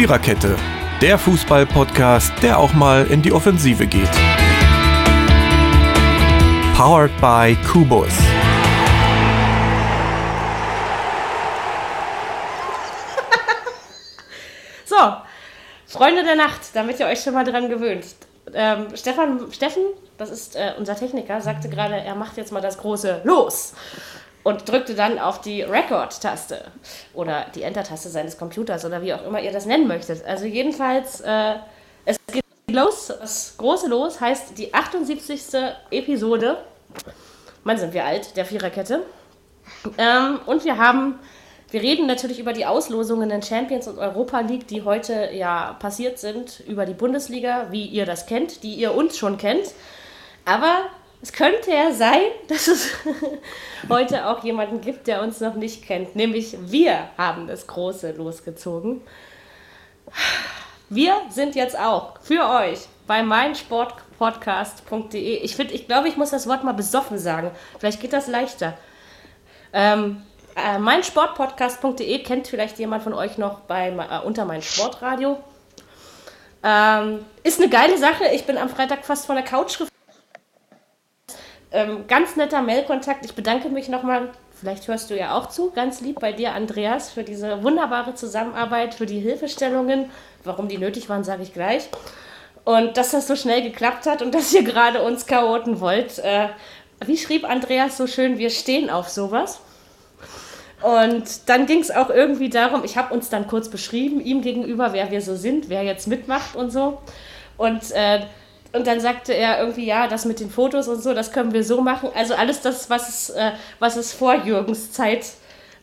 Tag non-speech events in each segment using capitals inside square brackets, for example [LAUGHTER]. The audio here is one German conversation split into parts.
Viererkette, der Fußball-Podcast, der auch mal in die Offensive geht. Powered by Kubus. [LAUGHS] So, Freunde der Nacht, damit ihr euch schon mal dran gewöhnt. Ähm, Stefan, Steffen, das ist äh, unser Techniker, sagte gerade, er macht jetzt mal das große Los und drückte dann auf die Record-Taste oder die Enter-Taste seines Computers oder wie auch immer ihr das nennen möchtet. Also jedenfalls, äh, es geht los, das große Los heißt die 78. Episode. Mann, sind wir alt, der Viererkette. Ähm, und wir haben, wir reden natürlich über die Auslosungen in Champions und Europa League, die heute ja passiert sind, über die Bundesliga, wie ihr das kennt, die ihr uns schon kennt. Aber es könnte ja sein, [LAUGHS] dass es heute auch jemanden gibt, der uns noch nicht kennt. Nämlich wir haben das Große losgezogen. Wir sind jetzt auch für euch bei meinsportpodcast.de. Ich ich glaube, ich muss das Wort mal besoffen sagen. Vielleicht geht das leichter. Ähm, äh, meinsportpodcast.de kennt vielleicht jemand von euch noch bei, äh, unter mein Sportradio. Ähm, ist eine geile Sache. Ich bin am Freitag fast von der Couch gefallen. Ähm, ganz netter Mailkontakt. Ich bedanke mich nochmal, vielleicht hörst du ja auch zu, ganz lieb bei dir, Andreas, für diese wunderbare Zusammenarbeit, für die Hilfestellungen. Warum die nötig waren, sage ich gleich. Und dass das so schnell geklappt hat und [LAUGHS] dass ihr gerade uns chaoten wollt. Äh, wie schrieb Andreas so schön, wir stehen auf sowas. Und dann ging es auch irgendwie darum, ich habe uns dann kurz beschrieben, ihm gegenüber, wer wir so sind, wer jetzt mitmacht und so. Und äh, und dann sagte er irgendwie, ja, das mit den Fotos und so, das können wir so machen. Also alles das, was es, äh, was es vor Jürgens Zeit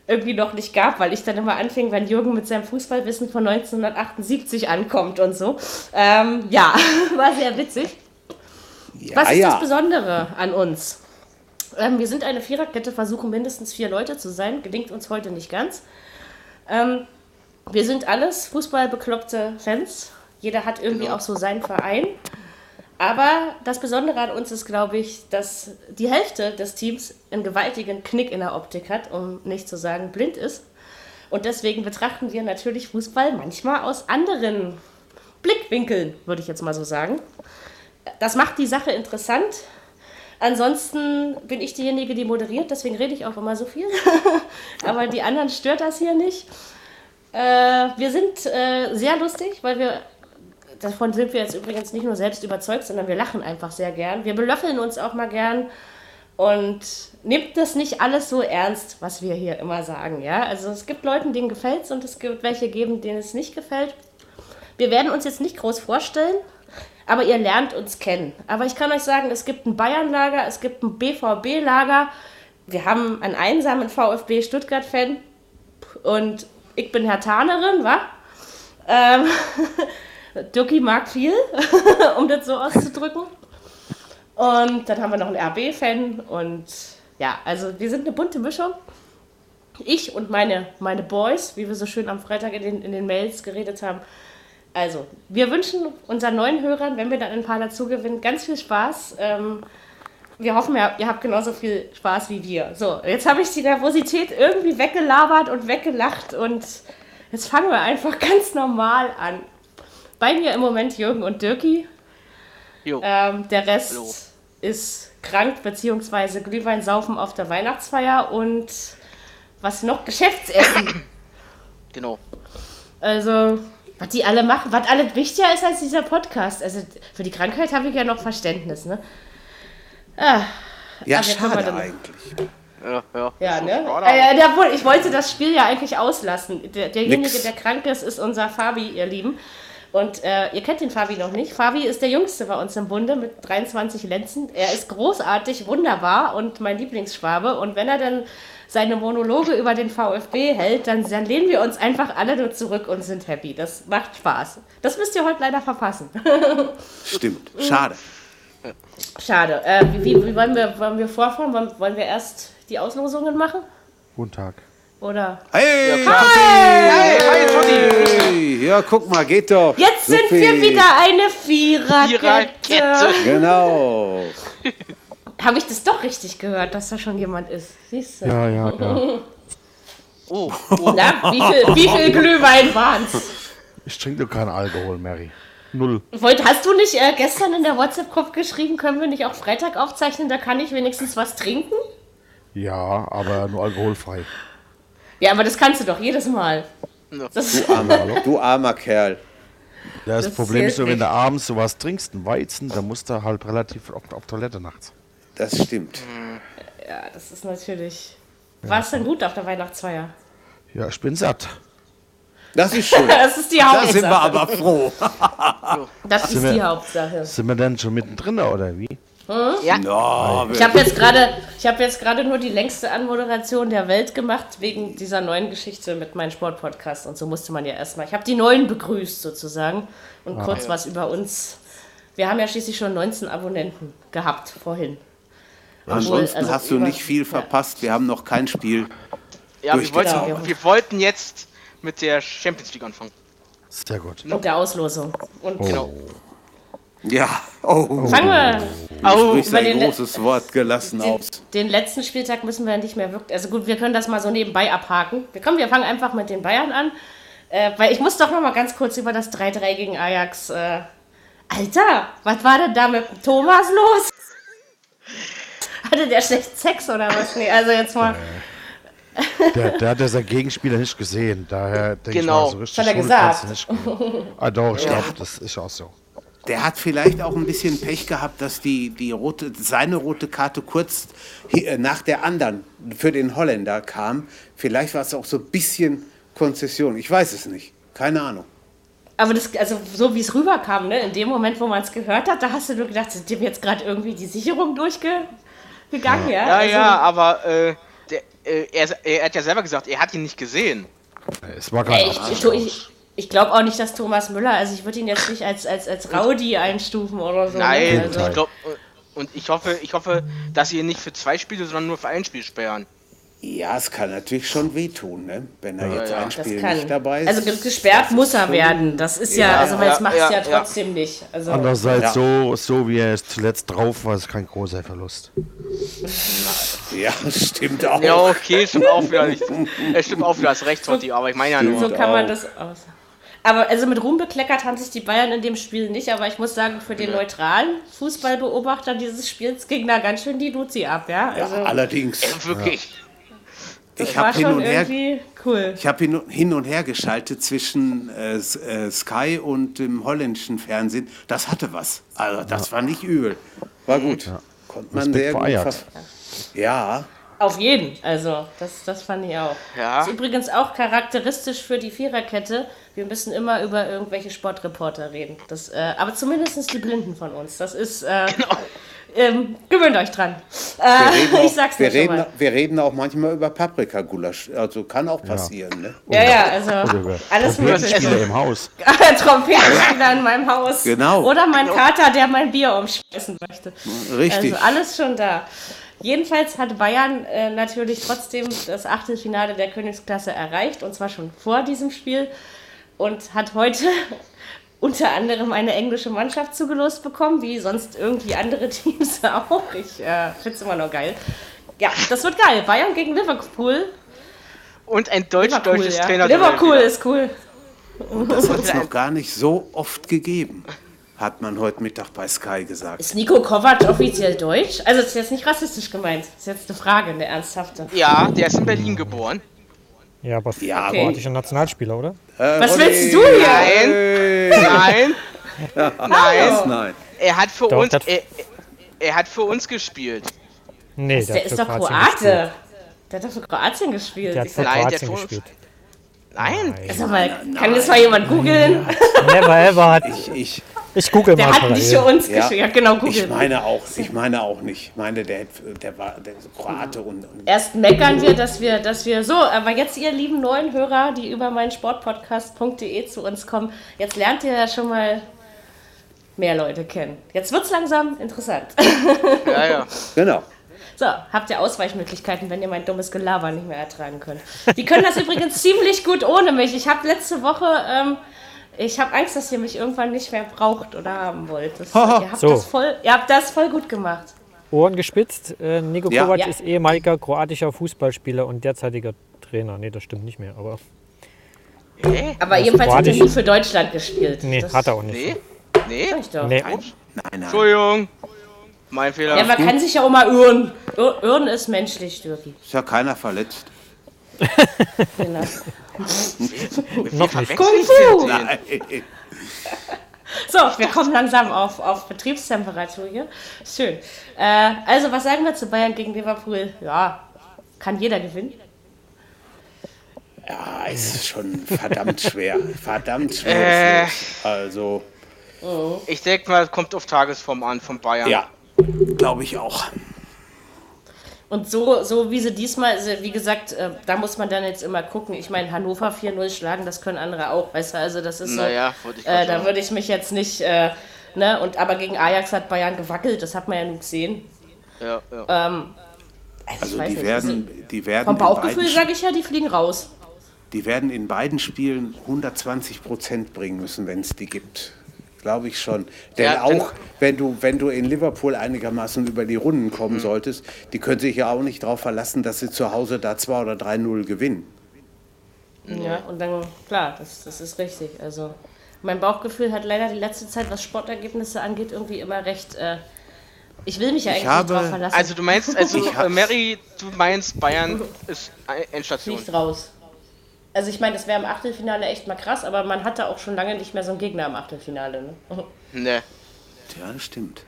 irgendwie noch nicht gab, weil ich dann immer anfing, wenn Jürgen mit seinem Fußballwissen von 1978 ankommt und so. Ähm, ja, [LAUGHS] war sehr witzig. Ja, was ist ja. das Besondere an uns? Ähm, wir sind eine Viererkette, versuchen mindestens vier Leute zu sein. Gelingt uns heute nicht ganz. Ähm, wir sind alles fußballbekloppte Fans. Jeder hat irgendwie genau. auch so seinen Verein. Aber das Besondere an uns ist, glaube ich, dass die Hälfte des Teams einen gewaltigen Knick in der Optik hat, um nicht zu sagen blind ist. Und deswegen betrachten wir natürlich Fußball manchmal aus anderen Blickwinkeln, würde ich jetzt mal so sagen. Das macht die Sache interessant. Ansonsten bin ich diejenige, die moderiert, deswegen rede ich auch immer so viel. [LAUGHS] Aber die anderen stört das hier nicht. Äh, wir sind äh, sehr lustig, weil wir davon sind wir jetzt übrigens nicht nur selbst überzeugt, sondern wir lachen einfach sehr gern. Wir belöffeln uns auch mal gern und nehmt das nicht alles so ernst, was wir hier immer sagen. Ja? Also es gibt Leuten, denen gefällt es und es gibt welche geben, denen es nicht gefällt. Wir werden uns jetzt nicht groß vorstellen, aber ihr lernt uns kennen. Aber ich kann euch sagen, es gibt ein Bayern-Lager, es gibt ein BVB-Lager. Wir haben einen einsamen VfB Stuttgart-Fan und ich bin Herr Tarnerin, wa? Ähm, [LAUGHS] Ducky mag viel, [LAUGHS] um das so auszudrücken. Und dann haben wir noch einen RB-Fan und ja, also wir sind eine bunte Mischung. Ich und meine, meine Boys, wie wir so schön am Freitag in den, in den Mails geredet haben. Also, wir wünschen unseren neuen Hörern, wenn wir dann ein paar dazu gewinnen, ganz viel Spaß. Ähm, wir hoffen, ihr, ihr habt genauso viel Spaß wie wir. So, jetzt habe ich die Nervosität irgendwie weggelabert und weggelacht und jetzt fangen wir einfach ganz normal an. Bei mir im Moment Jürgen und Dirki. Ähm, der Rest Hallo. ist krank, beziehungsweise Glühwein saufen auf der Weihnachtsfeier und was noch? Geschäftsessen. [COUGHS] Genau. Also, was die alle machen, was alles wichtiger ist als dieser Podcast. Also, für die Krankheit habe ich ja noch Verständnis, ne? Ah, ja, schade eigentlich. Ja, ja. Ja, ne? Äh, der, ich wollte das Spiel ja eigentlich auslassen. Der, derjenige, Nix. der krank ist, ist unser Fabi, ihr Lieben. Und äh, ihr kennt den Fabi noch nicht. Fabi ist der Jüngste bei uns im Bunde mit 23 Lenzen. Er ist großartig, wunderbar und mein Lieblingsschwabe. Und wenn er dann seine Monologe über den VfB hält, dann, dann lehnen wir uns einfach alle nur zurück und sind happy. Das macht Spaß. Das müsst ihr heute leider verpassen. [LAUGHS] Stimmt. Schade. Schade. Äh, wie, wie, wollen, wir, wollen wir vorfahren? Wollen, wollen wir erst die Auslosungen machen? Guten Tag. Oder? Hey! Ja, hi! Hi, hi, Ja, guck mal, geht doch. Jetzt sind wir wieder eine Viererkette. Viererkette. Genau. [LAUGHS] Habe ich das doch richtig gehört, dass da schon jemand ist? Siehst du? Ja, ja, ja. [LAUGHS] oh, oh. Na, wie viel, wie viel [LAUGHS] Glühwein waren's? Ich trinke doch keinen Alkohol, Mary. Null. Wollt, hast du nicht äh, gestern in der WhatsApp-Gruppe geschrieben, können wir nicht auch Freitag aufzeichnen, da kann ich wenigstens was trinken? Ja, aber nur alkoholfrei. Ja, aber das kannst du doch jedes Mal. Das, Du armer, du armer [LAUGHS] Kerl. Ja, das, Das Problem ist nur, wenn du abends sowas trinkst, einen Weizen, dann musst du halt relativ oft auf Toilette nachts. Das stimmt. ja, das ist natürlich. War es denn gut auf der Weihnachtsfeier? Ja, ich bin satt. Das ist schön. [LAUGHS] Das ist die Da Hauptsache. sind wir aber froh. das ist wir- die Hauptsache. Sind wir denn schon mittendrin oder wie? Ich habe jetzt gerade, ich habe jetzt gerade nur die längste Anmoderation der Welt gemacht wegen dieser neuen Geschichte mit meinem Sportpodcast und so musste man ja erstmal. Ich habe die neuen begrüßt sozusagen und kurz was über uns. Wir haben ja schließlich schon 19 Abonnenten gehabt vorhin. Ansonsten also hast du über- nicht viel verpasst. Wir haben noch kein Spiel. Ja, wir wollten, Durchgezaubert. wir wollten jetzt mit der Champions League anfangen. Sehr gut. Und der Auslosung. Und Genau. Ja. Oh, fangen wir Oh, über ein den- großes Wort gelassen den, aus. den letzten Spieltag müssen wir nicht mehr wirklich. Also gut, wir können das mal so nebenbei abhaken. Wir kommen, wir fangen einfach mit den Bayern an. Äh, weil ich muss doch noch mal ganz kurz über das 3-3 gegen Ajax. Äh, Alter, was war denn da mit Thomas los? Hatte der schlecht Sex oder was? Nee, also jetzt mal. Der, der hat ja seinen Gegenspieler nicht gesehen. Daher denke Genau. ich mal, so richtig Das hat er gesagt. du. Ah doch, ich glaube, das ist auch so. Der hat vielleicht auch ein bisschen Pech gehabt, dass die, die rote, seine rote Karte kurz äh, nach der anderen für den Holländer kam. Vielleicht war es auch so ein bisschen Konzession. Ich weiß es nicht. Keine Ahnung. Aber das, also so wie es rüberkam, ne? in dem Moment, wo man es gehört hat, da hast du nur gedacht, sind dem jetzt gerade irgendwie die Sicherung durchgegangen? Ja, Ja, also, ja, aber äh, der, äh, er, er hat ja selber gesagt, er hat ihn nicht gesehen. Es war ich, ich, ich, ich glaube auch nicht, dass Thomas Müller, also ich würde ihn jetzt nicht als, als, als Rowdy einstufen oder so. Nein, ne? also, ich glaub, äh, und ich hoffe, ich hoffe, dass sie ihn nicht für zwei Spiele, sondern nur für ein Spiel sperren. Ja, es kann natürlich schon wehtun, ne? wenn er jetzt ja. ein das Spiel kann. nicht dabei ist. Also ge- gesperrt muss er werden. Das ist ja, Ja, also weil ja, es macht es ja, ja, ja. trotzdem nicht. Also, Andererseits, Ja. so, so wie er es zuletzt drauf war, ist kein großer Verlust. [LAUGHS] ja, stimmt auch. Ja, okay, stimmt auch wieder nicht. Es stimmt auch wieder, hast recht, Totti, aber ich meine ja nur. so kann man das aus. Aber also mit Ruhm bekleckert haben sich die Bayern in dem Spiel nicht, aber ich muss sagen, für den neutralen Fußballbeobachter dieses Spiels ging da ganz schön die Luzi ab, ja. Ja, Also allerdings, Wirklich. ich war habe hin schon und her irgendwie cool. Ich habe hin, hin und her geschaltet zwischen äh, äh, Sky und dem holländischen Fernsehen. Das hatte was. Also das war nicht übel. War gut. Konnte man Respekt sehr gut Ja, Auf jeden, also das, das fand ich auch. Ja. Ist übrigens auch charakteristisch für die Viererkette. Wir müssen immer über irgendwelche Sportreporter reden. Das, äh, aber zumindest die Blinden von uns. Das ist. Äh, ähm, gewöhnt euch dran. wir Äh, reden, [LAUGHS] auch, ich sag's wir, reden, mal. wir reden auch manchmal über Paprikagulasch. Also kann auch passieren. Ne? Ja, ja, also alles mögliche. Im Haus. [LAUGHS] Trompetenspieler in meinem Haus. Genau. Oder mein Kater, der mein Bier umschmeißen möchte. Richtig. Also alles schon da. Jedenfalls hat Bayern äh, natürlich trotzdem das Achtelfinale der Königsklasse erreicht und zwar schon vor diesem Spiel und hat heute [LAUGHS] unter anderem eine englische Mannschaft zugelost bekommen, wie sonst irgendwie andere [LAUGHS] Teams auch. Ich äh, finde es immer noch geil. Ja, das wird geil. Bayern gegen Liverpool. Und ein Liverpool, deutsch-deutsches ja. Trainer. Liverpool ist cool. das hat es noch gar nicht so oft gegeben, hat man heute Mittag bei Sky gesagt. Ist Nico Kovac offiziell deutsch? Also, das ist jetzt nicht rassistisch gemeint. Das ist jetzt eine Frage, eine ernsthafte. Ja, der ist in Berlin geboren. Ja, aber Ja, Okay. kroatischer Nationalspieler, oder? Äh, Was willst du hier? Nein. Nein. [LAUGHS] Nein. Nein. Er hat für Doch, uns. Er, er hat für uns gespielt. Nee, Der hat ist doch Kroatien Kroate. gespielt. Der hat doch für Kroatien gespielt. Der hat für Nein, der Kroatien gespielt. Nein. sag mal, kann das mal jemand googeln? Never ever hat. Ich, ich, Ich google Der mal hat nicht für parallel. uns Ja. gespielt. Ja, genau, ich googeln. meine auch, ich meine auch nicht. Ich meine, der, der war der Kroate und, und Erst meckern wir, dass wir, dass wir so, aber jetzt ihr lieben neuen Hörer, die über meinen Sportpodcast.de zu uns kommen, jetzt lernt ihr ja schon mal mehr Leute kennen. Jetzt wird's langsam interessant. Ja, ja. [LAUGHS] genau. So, habt ihr Ausweichmöglichkeiten, wenn ihr mein dummes Gelaber nicht mehr ertragen könnt. Die können das übrigens ziemlich gut ohne mich. Ich habe letzte Woche, ähm, ich habe Angst, dass ihr mich irgendwann nicht mehr braucht oder haben wollt. Das, ihr, habt So. das voll, ihr habt das voll gut gemacht. Ohren gespitzt. Äh, Niko Ja. Kovac Ja. ist ehemaliger kroatischer Fußballspieler und derzeitiger Trainer. Nee, das stimmt nicht mehr, aber Hä? Aber jedenfalls hat er nie für Deutschland gespielt. Nee, das hat er auch nicht. Nee? Nee? sag ich doch. Nee. Nein, nein. Entschuldigung. Mein Fehler. Ja, man kann sich ja auch mal irren. Ir irren ist menschlich, Dürki. Ist ja keiner verletzt. Genau. Noch nicht. Kung Fu! So, wir kommen langsam auf, auf Betriebstemperatur hier. Schön. Äh, also, was sagen wir zu Bayern gegen Liverpool? Ja, kann jeder gewinnen. Ja, ist schon verdammt schwer. [LAUGHS] Verdammt schwer. Äh. Also, Ich denke mal, es kommt auf Tagesform an von Bayern. ja, glaube ich auch. Und so, so wie sie diesmal, also wie gesagt, äh, da muss man dann jetzt immer gucken. Ich meine, Hannover 4-0 schlagen, das können andere auch, weißt du, also das ist so. Naja, grad äh, da würde ich mich jetzt nicht, äh, ne, und aber gegen Ajax hat Bayern gewackelt, das hat man ja nun gesehen. Ja, ja. Ähm, ich Also weiß die nicht, werden, die werden, Vom in beiden, Bauchgefühl sage ich ja, die fliegen raus. die werden in beiden Spielen 120 Prozent bringen müssen, wenn es die gibt. Glaube ich schon. Denn Ja, auch wenn du, wenn du in Liverpool einigermaßen über die Runden Mhm. kommen solltest, die können sich ja auch nicht darauf verlassen, dass sie zu Hause da 2 oder 3-0 gewinnen. Ja, und dann, klar, das, das ist richtig. Also, mein Bauchgefühl hat leider die letzte Zeit, was Sportergebnisse angeht, irgendwie immer recht. Äh, ich will mich ja Ich eigentlich habe- nicht drauf verlassen. Also du meinst, also [LAUGHS] äh, Mary, du meinst Bayern [LAUGHS] ist Ein- Endstation. fliegt raus. Also, ich meine, das wäre im Achtelfinale echt mal krass, aber man hatte auch schon lange nicht mehr so einen Gegner im Achtelfinale. Ne? Ne. Ja, das stimmt.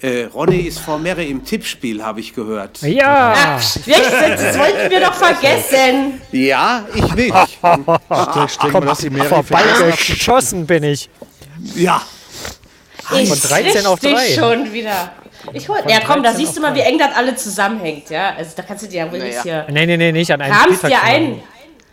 Äh, Ronny ist vor Mary im Tippspiel, habe ich gehört. Ja, Ach, echt? Das wollten wir doch vergessen. Ja, ich nicht. Stell mal, dass die Mary vorbeigeschossen bin ich. Ja, Ich Von 13 auf dich 3. schon wieder. Ich hol, ja, komm, da 13 siehst du mal, wie eng das alle zusammenhängt, ja. Also da kannst du dir ja wohl Naja. nicht hier. Nee, nee, nee, nicht an einem Kramst dir ein.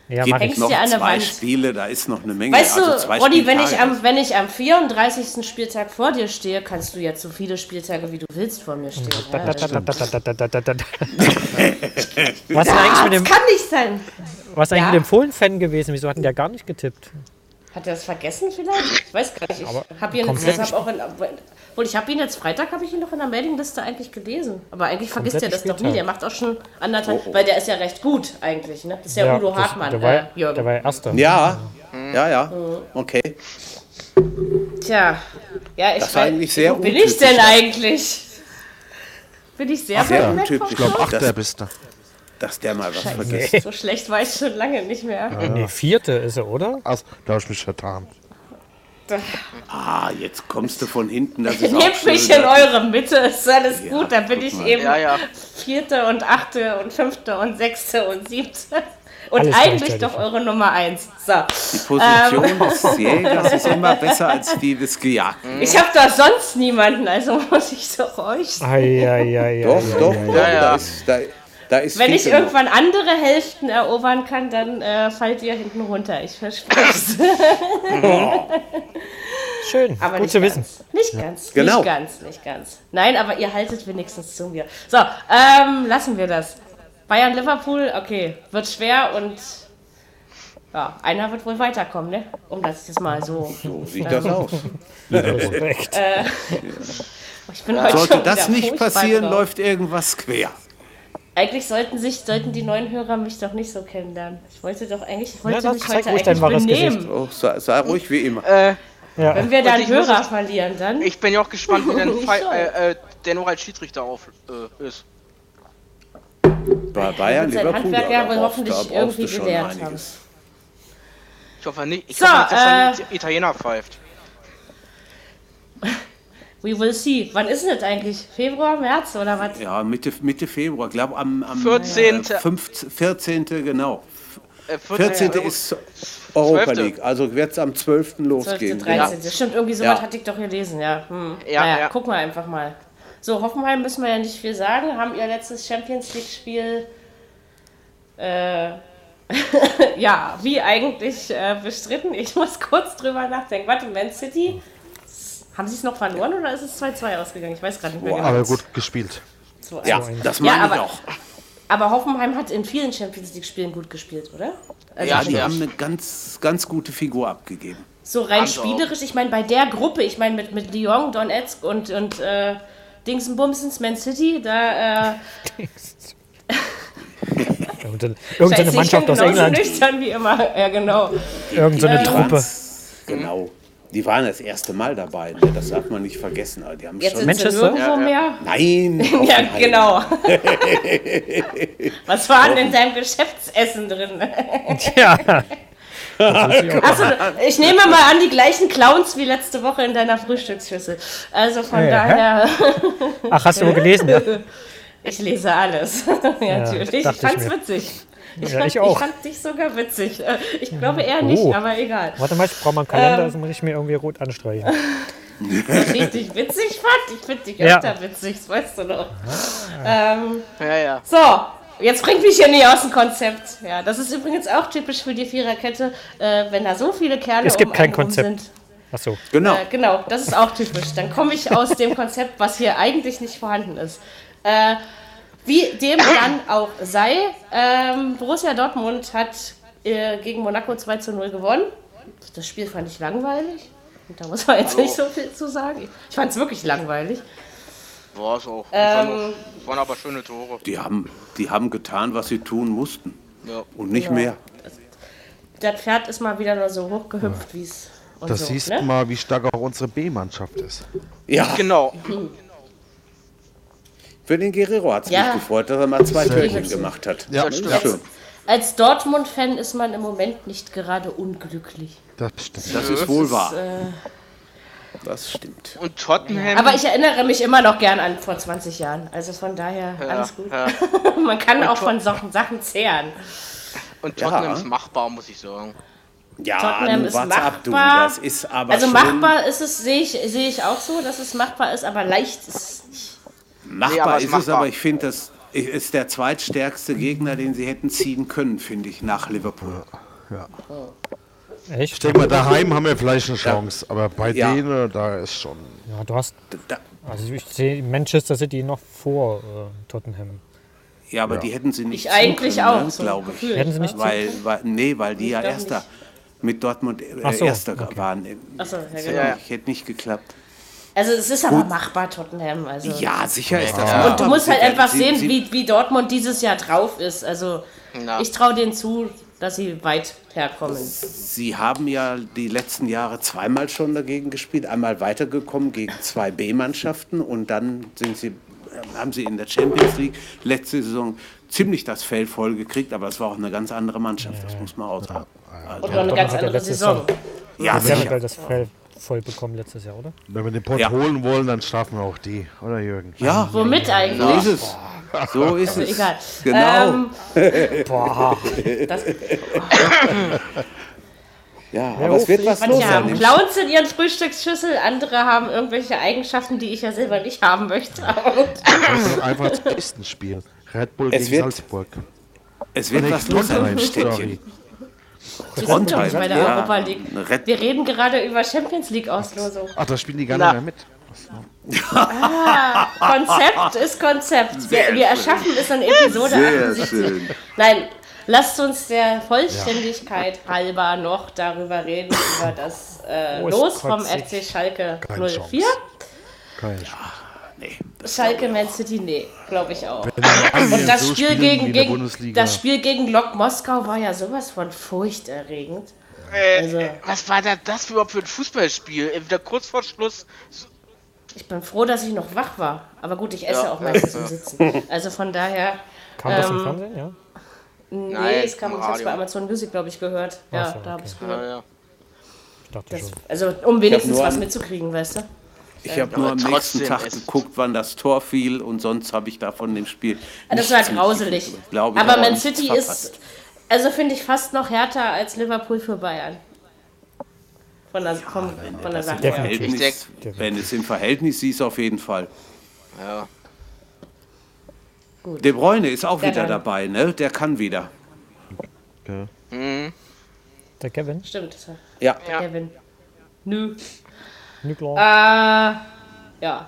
Ja, gibt. Hängst noch dir an der zwei Wand. Spiele, da ist noch eine Menge. Weißt also du, Ronny, wenn ich, am, wenn ich am 34. Spieltag vor dir stehe, kannst du jetzt so viele Spieltage, wie du willst, vor mir stehen. Ja, das da, da, da, da, da, da, da, da. Was ist denn eigentlich mit dem, kann nicht sein. was ist eigentlich Ja. mit dem Fohlen-Fan gewesen? Wieso hatten der gar nicht getippt? Hat er das vergessen vielleicht? Ich weiß gar nicht. Ich habe ihn jetzt hab auch in, obwohl ich habe ihn jetzt Freitag habe ich ihn doch in der Mailingliste eigentlich gelesen. Aber eigentlich vergisst er das doch nie. Der macht auch schon anderthalb, weil der ist ja recht gut eigentlich. Ne? Das ist ja, Udo das- Hartmann, Der war, äh, Jürgen. der war ja Erster. Ja, ja, ja. Okay. Tja, ja, ich Das war eigentlich sehr Wo bin ich denn eigentlich? Bin ich sehr weg vom untypisch. Ich glaube? Achter bist du. Dass der mal was vergisst. So schlecht war ich schon lange nicht mehr. Nee, vierte ist er, oder? Also, da habe ich mich vertan. Ah, jetzt kommst du von hinten. Das ist auch Nehmt mich in eure Mitte, ist alles Ja, gut. Dann bin ich mal. eben Ja, ja. vierte und achte und fünfte und sechste und siebte. Und Alles eigentlich doch eure Nummer eins. So. Die Position Ähm. des Jägers ist immer besser als die des Gejagten. Ich habe da sonst niemanden, also muss ich doch euch. Eieieiei. Doch, doch, doch. Ja, ja. Da ist, da, da ist Wenn ich genug. irgendwann andere Hälften erobern kann, dann äh, fallt ihr hinten runter. Ich verspreche es. Schön, Aber gut nicht zu ganz. wissen. Nicht ganz. Genau. Nicht ganz, nicht ganz. Nein, aber ihr haltet wenigstens zu mir. So, ähm, lassen wir das. Bayern Liverpool, okay, wird schwer und ja, einer wird wohl weiterkommen, ne? Um das jetzt mal so. So sieht das aus. Respekt. [LAUGHS] Ich bin heute Sollte schon das nicht passieren, drauf. läuft irgendwas quer. Eigentlich sollten sich, sollten die neuen Hörer mich doch nicht so kennenlernen. Ich wollte doch eigentlich, ich wollte das mich zeigt heute ruhig dein eigentlich wahres benehmen. Oh, sei, sei ruhig wie immer. Äh, Ja. Wenn wir dann ich muss Hörer es- verlieren, dann. ich bin ja auch gespannt, wie [LAUGHS] dann äh, äh, der noch als Schiedsrichter auf äh, ist. Bei Bayern, Liverpool, Handwerk ja wohl hoffentlich irgendwie gelernt einiges. Ich hoffe nicht. Ich So, hoffe nicht, dass äh, er nicht Italiener pfeift. We will see. Wann ist denn das eigentlich? Februar, März oder was? Ja, Mitte, Mitte Februar, glaube am, am 14.. Äh, 15, 14. genau. Äh, 14. Euro- ist Europa 12.. League, also wird es am 12. 12., losgehen. 13. Stimmt, irgendwie sowas Ja. hatte ich doch gelesen, ja. Hm. Ja, naja, ja. gucken wir einfach mal. So, Hoffenheim müssen wir ja nicht viel sagen. Haben ihr letztes Champions League-Spiel äh, [LAUGHS] ja, wie eigentlich äh, bestritten? Ich muss kurz drüber nachdenken. Warte, Man City, haben sie es noch verloren oder ist es 2-2 ausgegangen? Ich weiß gerade nicht mehr Boah, genau. Aber gut gespielt. 2-1. Ja, das Ja, meine ich aber- auch. Aber Hoffenheim hat in vielen Champions League-Spielen gut gespielt, oder? Also Ja, Die ja. haben eine ganz, ganz gute Figur abgegeben. So rein auch. spielerisch, ich meine, bei der Gruppe, ich meine, mit, mit Lyon, Donetsk und, und äh, Dingsenbumsens, Man City, da, äh, [LAUGHS] Irgendeine, Mannschaft ich aus England. nüchtern wie immer. Ja, genau. Irgendeine Truppe. Genau. Die waren das erste Mal dabei. Ne? Das darf man nicht vergessen. Aber die haben Jetzt schon. sind sie Manchester? nirgendwo Ja, ja. mehr. Nein! [LAUGHS] Ja, genau. [LAUGHS] Was war denn in deinem Geschäftsessen drin? Ja. [LAUGHS] Das ist ja auch- Achso, ich nehme mal an, die gleichen Clowns wie letzte Woche in deiner Frühstücksschüssel. Also von Ja, daher, Ach, hast du wohl gelesen? Ja, ich lese alles. ja, natürlich. Ich ich fand's mir. witzig. Ich, Ja, fand, ich auch. ich fand dich sogar witzig. Äh, Ich glaube eher nicht, Oh. aber egal. Warte mal, ich brauche mal einen Kalender, das muss ich mir irgendwie rot anstreichen. Dass ich dich witzig fand, ich finde dich Ja. öfter witzig, das weißt du doch. Ähm, Ja, ja. so, jetzt bringt mich hier nie aus dem Konzept. Ja, das ist übrigens auch typisch für die Viererkette, äh, wenn da so viele Kerle Es gibt um kein Konzept. sind. Ach so. Genau. Äh, genau, das ist auch typisch. Dann komme ich aus dem Konzept, was hier eigentlich nicht vorhanden ist. Äh, wie dem dann auch sei, ähm, Borussia Dortmund hat äh, gegen Monaco 2 zu 0 gewonnen. Das Spiel fand ich langweilig. Und da muss man jetzt nicht so viel zu sagen. Ich fand es wirklich langweilig. War es auch. Ähm, waren, auch- waren aber schöne Tore. Die haben, die haben getan, was sie tun mussten. Ja. Und nicht mehr. Das Pferd ist mal wieder nur so hochgehüpft, wie es. Das so, siehst ne? du mal, wie stark auch unsere B-Mannschaft ist. Ja, Genau. [LAUGHS] für den Guerrero hat es Ja. mich gefreut, dass er mal zwei Türchen gemacht hat. Ja, das ja. schön. Als Dortmund-Fan ist man im Moment nicht gerade unglücklich. Das stimmt. Das ist wohl wahr. Äh, Das stimmt. Und Tottenham. Aber ich erinnere mich immer noch gern an vor 20 Jahren. Also von daher alles gut. Ja. [LAUGHS] Man kann auch von solchen Sachen zehren. Und Ja. Tottenham ist machbar, muss ich sagen. Ja, Tottenham ist warte ab, du. machbar. Das ist aber Also schon machbar ist es, sehe ich, sehe ich auch so, dass es machbar ist, aber leicht ist es Nee, Machbar es ist ist es, machbar. aber ich finde, das ist der zweitstärkste Gegner, den sie hätten ziehen können, finde ich, nach Liverpool. Ich Echt? denke mal, daheim haben wir vielleicht eine Chance, aber bei Ja. denen, da ist schon. Ja, du hast. Da, Also ich sehe Manchester City noch vor äh, Tottenham. ja, aber die hätten sie nicht Ich eigentlich ziehen auch, können, so glaube ich. Hätten sie nicht Weil, weil, nee, weil die ja Erster nicht. mit Dortmund äh, so, Erster okay. waren. Achso, ja, Das genau. hätte nicht geklappt. Also es ist aber machbar, Tottenham. Also. Ja, sicher ist das Und machbar. du musst halt einfach sie- sehen, sie- wie, wie Dortmund dieses Jahr drauf ist. Also Ja. ich traue denen zu, dass sie weit herkommen. Sie haben ja die letzten Jahre zweimal schon dagegen gespielt. Einmal weitergekommen gegen zwei B-Mannschaften und dann sind sie, haben sie in der Champions League letzte Saison ziemlich das Feld voll gekriegt, aber es war auch eine ganz andere Mannschaft, das muss man auch sagen. Und noch eine ganz andere letzte Saison. Ja, Sie haben sicher. ja das Feld voll bekommen letztes Jahr, oder? Wenn wir den Pott Ja. holen wollen, dann strafen wir auch die, oder Jürgen? Ja, Womit so eigentlich? ist es. So ist es. Egal. Genau. Ähm, [LAUGHS] Boah, das, Ja, aber es wird was los manche haben Clowns in ihren Frühstücksschüssel, andere haben irgendwelche Eigenschaften, die ich ja selber nicht haben möchte. [LAUGHS] Doch einfach das Dresden spielen. Red Bull Es gegen wird- Salzburg. Es wird was los sein Städtchen. Sorry. Wir sind doch nicht bei der ja. Europa League. Wir reden gerade über Champions League Auslosung. Ach, da spielen die gar nicht mehr mit. Konzept [LAUGHS] ist Konzept. Wir, wir erschaffen es in Episode Sehr 78. schön. Nein, lasst uns der Vollständigkeit halber noch darüber reden, über das äh, Oh, Los vom FC Schalke Keine 04. Chance. Keine Chance. Nee, Schalke Man City, nee, glaube ich auch. Und das so Spiel gegen, gegen das Spiel gegen Lok Moskau war ja sowas von furchterregend. Äh, Also- Was war da das überhaupt für ein Fußballspiel? Äh, Wieder kurz vor Schluss. Ich bin froh, dass ich noch wach war. Aber gut, ich esse Ja. auch meistens [LAUGHS] im Sitzen. Also von daher, kam das im Ähm, Fernsehen? Ja. nee, Nein, es kam ich hab's bei. Amazon Music, glaube ich, gehört. Ja, so, da habe okay. ich Ja, gehört. ja. Ich dachte Das, schon. also um wenigstens was mitzukriegen, weißt du? Ich habe aber nur am nächsten Tag geguckt, wann das Tor fiel und sonst habe ich da von dem Spiel. Ah, Das war grauselig. ich, Aber Man City verpasst. ist, also finde ich fast noch härter als Liverpool für Bayern. Von der, vom, von der Sache her. Definitiv. Verhältnis, wenn es im Verhältnis siehst, auf jeden Fall. Ja. Gut. De Bruyne ist auch Ja, wieder dann. dabei, ne? Der kann wieder. Mhm. Der Kevin? Stimmt, das war Ja. Ja. Kevin. Nö. Nüklar. Äh, ja.